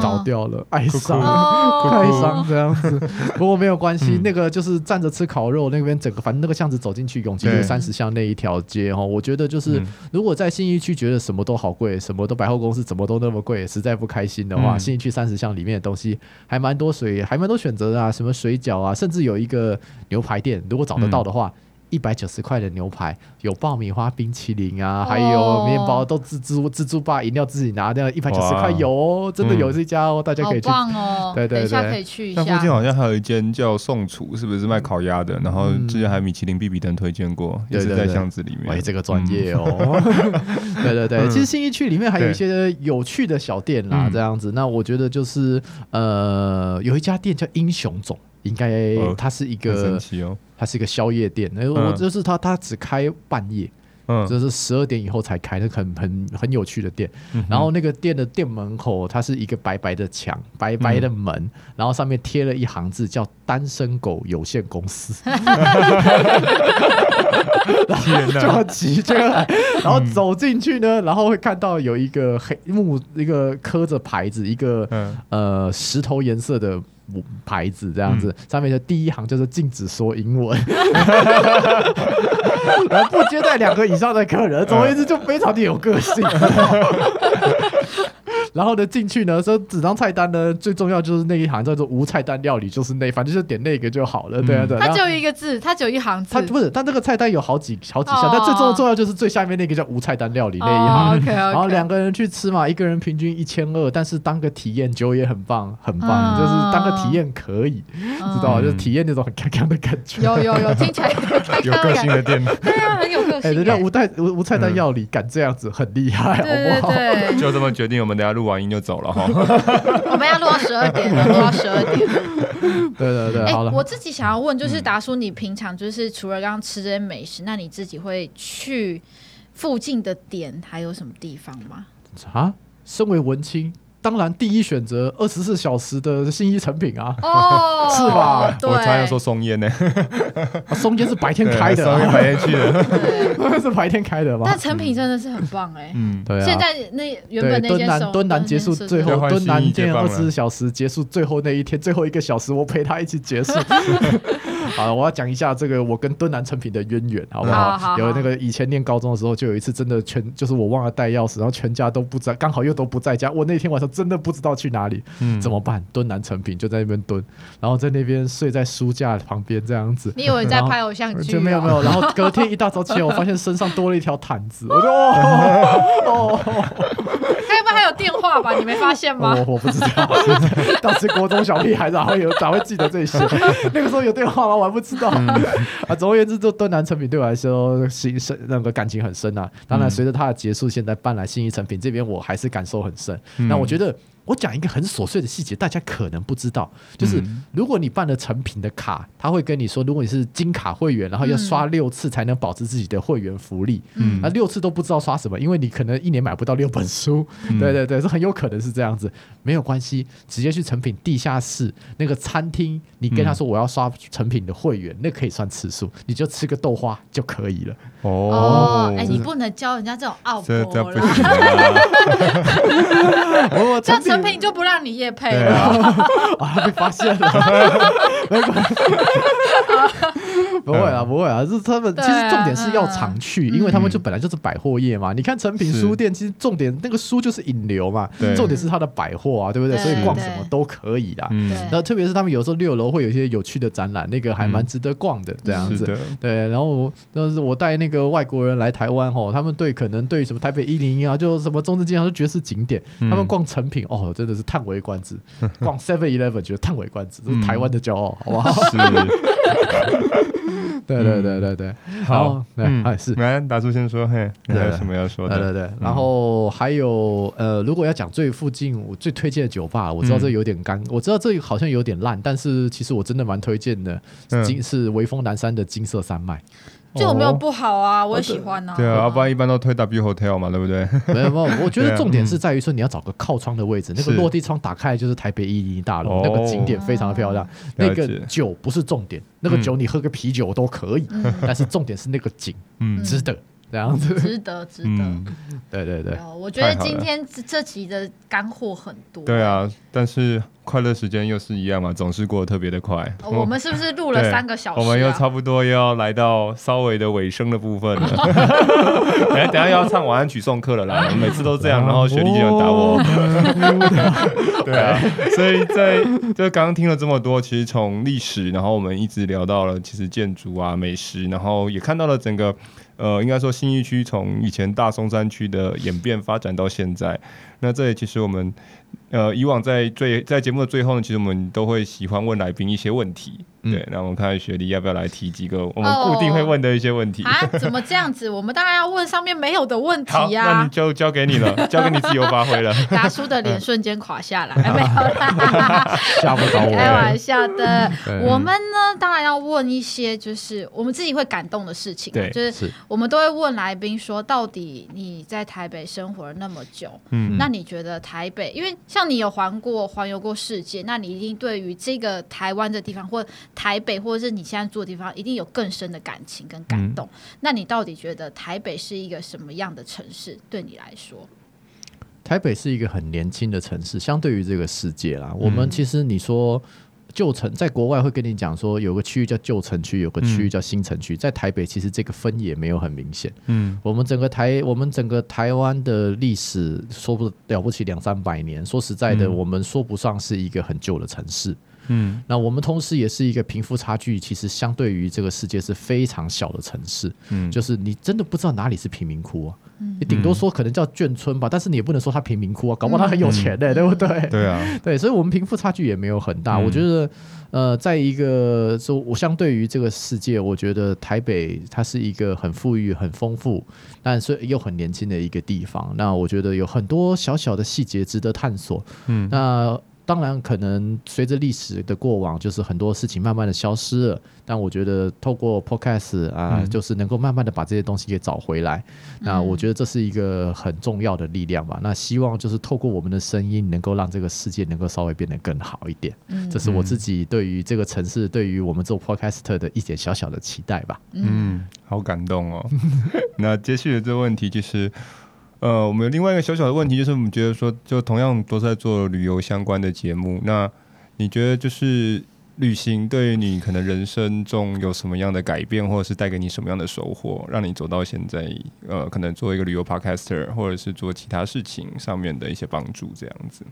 倒掉了，哀伤，哀伤这样子。不过没有关系，那个就是站着吃烤肉那边，整个反正那个巷子走进去，永吉路三十巷那一条街哈，我。觉得就是，如果在信义区觉得什么都好贵，什么都百货公司怎么都那么贵，实在不开心的话，信义区三十巷里面的东西还蛮多水，还蛮多选择的啊，什么水饺啊，甚至有一个牛排店，如果找得到的话。一百九十块的牛排，有爆米花、冰淇淋啊，还有面包都自助自助吧，饮料自己拿，这样一百九十块有哦，真的有这家哦，大家可以去。棒哦！对对对，可以去一下。那附近好像还有一间叫宋厨，是不是卖烤鸭的？然后之前还米其林必比登推荐过，也是在巷子里面。哎，这个专业哦。对对对，其实信义区里面还有一些有趣的小店啦，这样子。那我觉得就是呃，有一家店叫英雄总。应该它是一个，哦、它是一个宵夜店。那我就是它，它只开半夜，嗯，就是十二点以后才开，那很很很有趣的店。嗯、然后那个店的店门口，它是一个白白的墙，白白的门，嗯、然后上面贴了一行字，叫“单身狗有限公司”。就要急，就来，然后走进去呢，然后会看到有一个黑木，一个刻着牌子，一个、嗯、呃石头颜色的。牌子这样子，嗯、上面的第一行就是禁止说英文，然后不接待两个以上的客人，总而言之就非常的有个性。然后呢，进去呢，说纸张菜单呢，最重要就是那一行叫做无菜单料理，就是那，反正就是点那个就好了，对啊对。它只有一个字，它只有一行字。它不是，但这个菜单有好几好几项，但最重要重要就是最下面那个叫无菜单料理那一行。然后两个人去吃嘛，一个人平均一千二，但是当个体验酒也很棒，很棒，就是当个体验可以，知道吧就是体验那种很康康的感觉。有有有，听起来 有个性的店，对啊，很有个性。哎，人家无菜无无菜单料理敢这样子，很厉害，好不好？就这么决定，我们等下录。录完音就走了哈，我们要录到十二点，录到十二点。对对对，好了。我自己想要问，就是达叔，你平常就是除了刚刚吃这些美食，那你自己会去附近的点还有什么地方吗？啊，身为文青。当然，第一选择二十四小时的新一成品啊，是吧？我才要说松烟呢，松烟是白天开的，白天去的，是白天开的吧？但成品真的是很棒哎，嗯，对啊。现在那原本那间敦南敦南结束最后敦南店二十四小时结束最后那一天最后一个小时，我陪他一起结束。好了，我要讲一下这个我跟敦南成品的渊源，好不好？有那个以前念高中的时候，就有一次真的全就是我忘了带钥匙，然后全家都不在，刚好又都不在家，我那天晚上。真的不知道去哪里，嗯，怎么办？蹲南成品就在那边蹲，然后在那边睡在书架旁边这样子。你以为在拍偶像剧？没有没有，然后隔天一大早起来，我发现身上多了一条毯子，我就 哦。该不会还有电话吧？你没发现吗？我我不知道，当时国中小屁孩然后有咋会记得这些？那个时候有电话吗？我还不知道。啊，总而言之，就敦南成品对我来说心深那个感情很深啊。当然，随着它的结束，现在搬来新一成品这边，我还是感受很深。那我觉得。得我讲一个很琐碎的细节，大家可能不知道，就是如果你办了成品的卡，他会跟你说，如果你是金卡会员，然后要刷六次才能保持自己的会员福利，嗯，那六次都不知道刷什么，因为你可能一年买不到六本书，对对对，是很有可能是这样子，没有关系，直接去成品地下室那个餐厅，你跟他说我要刷成品的会员，那可以算次数，你就吃个豆花就可以了。哦，哎，你不能教人家这种奥步了，我这样。诚品就不让你夜配了，啊，被发现了，不会啊，不会啊，是他们其实重点是要常去，因为他们就本来就是百货业嘛。你看诚品书店，其实重点那个书就是引流嘛，重点是它的百货啊，对不对？所以逛什么都可以啦。然后特别是他们有时候六楼会有一些有趣的展览，那个还蛮值得逛的这样子。对，然后但是我带那个外国人来台湾吼，他们对可能对什么台北一零一啊，就什么中正纪念堂都觉得是景点，他们逛成品哦。真的是叹为观止，逛 Seven Eleven 觉得叹为观止，这是台湾的骄傲，好不好？是，对对对对对，好，哎是，来达叔先说，嘿，还有什么要说的？对对对，然后还有呃，如果要讲最附近我最推荐的酒吧，我知道这有点干，我知道这好像有点烂，但是其实我真的蛮推荐的，金是微风南山的金色山脉。这有没有不好啊？我也喜欢啊。对啊，要不然一般都推 W Hotel 嘛，对不对？没有没有，我觉得重点是在于说你要找个靠窗的位置，那个落地窗打开就是台北一零一大楼，那个景点非常的漂亮。那个酒不是重点，那个酒你喝个啤酒都可以，但是重点是那个景，嗯，值得这样子，值得值得。对对对，我觉得今天这期的干货很多。对啊，但是快乐时间又是一样嘛，总是过得特别的快。我们是不是录了三个小时、啊？我们又差不多又要来到稍微的尾声的部分了。等下等下要唱晚安曲送客了啦！我每次都这样，然后雪莉就要打我。对啊，所以在就刚刚听了这么多，其实从历史，然后我们一直聊到了其实建筑啊、美食，然后也看到了整个呃，应该说新一区从以前大松山区的演变发展到现在。那这里其实我们。呃，以往在最在节目的最后呢，其实我们都会喜欢问来宾一些问题。对，那我们看看雪莉要不要来提几个我们固定会问的一些问题、哦、啊？怎么这样子？我们当然要问上面没有的问题呀、啊。那你就交给你了，交给你自由发挥了。达叔的脸瞬间垮下来，哎没有啦，吓不到我。开玩笑的。我们呢，当然要问一些就是我们自己会感动的事情。对，就是我们都会问来宾说，到底你在台北生活了那么久，嗯，那你觉得台北？因为像你有环过环游过世界，那你一定对于这个台湾的地方或。台北，或者是你现在住的地方，一定有更深的感情跟感动。嗯、那你到底觉得台北是一个什么样的城市？对你来说，台北是一个很年轻的城市，相对于这个世界啦。嗯、我们其实你说旧城，在国外会跟你讲说，有个区域叫旧城区，有个区域叫新城区。嗯、在台北，其实这个分野没有很明显。嗯，我们整个台，我们整个台湾的历史说不了不起两三百年。说实在的，嗯、我们说不上是一个很旧的城市。嗯，那我们同时也是一个贫富差距其实相对于这个世界是非常小的城市。嗯，就是你真的不知道哪里是贫民窟啊，嗯、你顶多说可能叫眷村吧，但是你也不能说它贫民窟啊，搞不好它很有钱的、欸，嗯、对不对？对啊，对，所以我们贫富差距也没有很大。嗯、我觉得，呃，在一个说，我相对于这个世界，我觉得台北它是一个很富裕、很丰富，但是又很年轻的一个地方。那我觉得有很多小小的细节值得探索。嗯，那。当然，可能随着历史的过往，就是很多事情慢慢的消失了。但我觉得透过 Podcast 啊，嗯、就是能够慢慢的把这些东西给找回来。嗯、那我觉得这是一个很重要的力量吧。那希望就是透过我们的声音，能够让这个世界能够稍微变得更好一点。嗯，这是我自己对于这个城市，对于我们做 Podcast 的一点小小的期待吧。嗯，好感动哦。那接续的这个问题就是。呃，我们有另外一个小小的问题，就是我们觉得说，就同样都在做旅游相关的节目，那你觉得就是旅行对于你可能人生中有什么样的改变，或者是带给你什么样的收获，让你走到现在，呃，可能做一个旅游 podcaster，或者是做其他事情上面的一些帮助，这样子。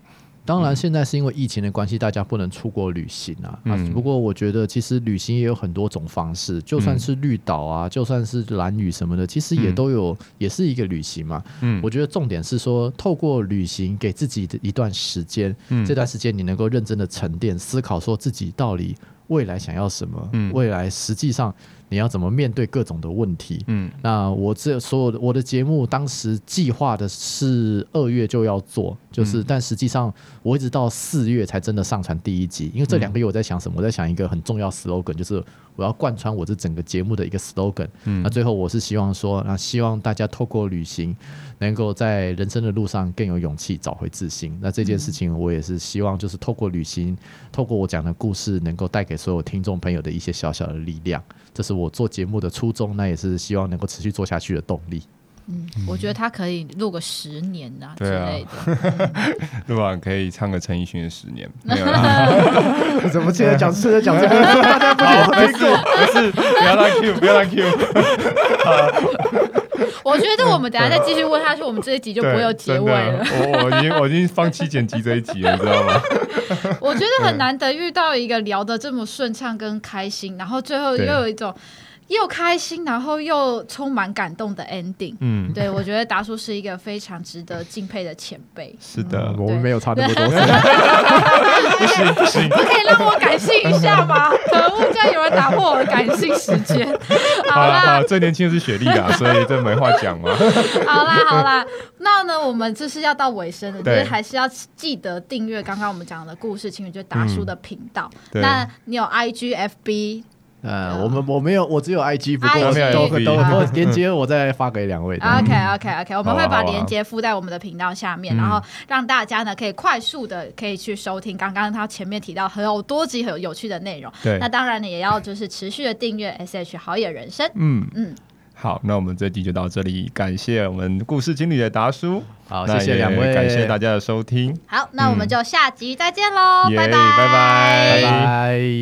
当然，现在是因为疫情的关系，大家不能出国旅行啊。嗯、啊，不过我觉得其实旅行也有很多种方式，就算是绿岛啊，嗯、就算是蓝屿什么的，其实也都有，嗯、也是一个旅行嘛。嗯，我觉得重点是说，透过旅行给自己的一段时间，嗯、这段时间你能够认真的沉淀思考，说自己到底未来想要什么，嗯、未来实际上。你要怎么面对各种的问题？嗯，那我这所有的我的节目当时计划的是二月就要做，就是，嗯、但实际上我一直到四月才真的上传第一集，因为这两个月我在想什么？我在想一个很重要 slogan，就是我要贯穿我这整个节目的一个 slogan。嗯，那最后我是希望说，那希望大家透过旅行，能够在人生的路上更有勇气，找回自信。那这件事情我也是希望，就是透过旅行，透过我讲的故事，能够带给所有听众朋友的一些小小的力量。这是我做节目的初衷，那也是希望能够持续做下去的动力。嗯，我觉得他可以录个十年呐、啊、之类的，录完可以唱个陈奕迅的十年。怎么现在讲现在讲这个？大家不听没事没事，不要让 Q，不要让 Q。我觉得我们等下再继续问下去，我们这一集就不会有结尾了。我我已经我已经放弃剪辑这一集了，你知道吗？我觉得很难得遇到一个聊得这么顺畅跟开心，然后最后又有一种。又开心，然后又充满感动的 ending。嗯，对，我觉得达叔是一个非常值得敬佩的前辈。是的，嗯、我们没有差那么多。不行不行，可以让我感性一下吗？可恶，竟然有人打破我的感性时间。好啦，好啦，最年轻的是雪莉啊，所以这没话讲嘛。好啦好啦，那呢，我们就是要到尾声了，对就是还是要记得订阅刚刚我们讲的故事情侣，就达叔的频道。嗯、那你有 IGFB？呃，我们我没有，我只有 IG，不过都都都连接我再发给两位。OK OK OK，我们会把连接附在我们的频道下面，然后让大家呢可以快速的可以去收听刚刚他前面提到很有多集很有趣的内容。对，那当然你也要就是持续的订阅 SH 好野人生。嗯嗯。好，那我们这集就到这里，感谢我们故事经理的达叔。好，谢谢两位，感谢大家的收听。好，那我们就下集再见喽，拜，拜拜，拜拜。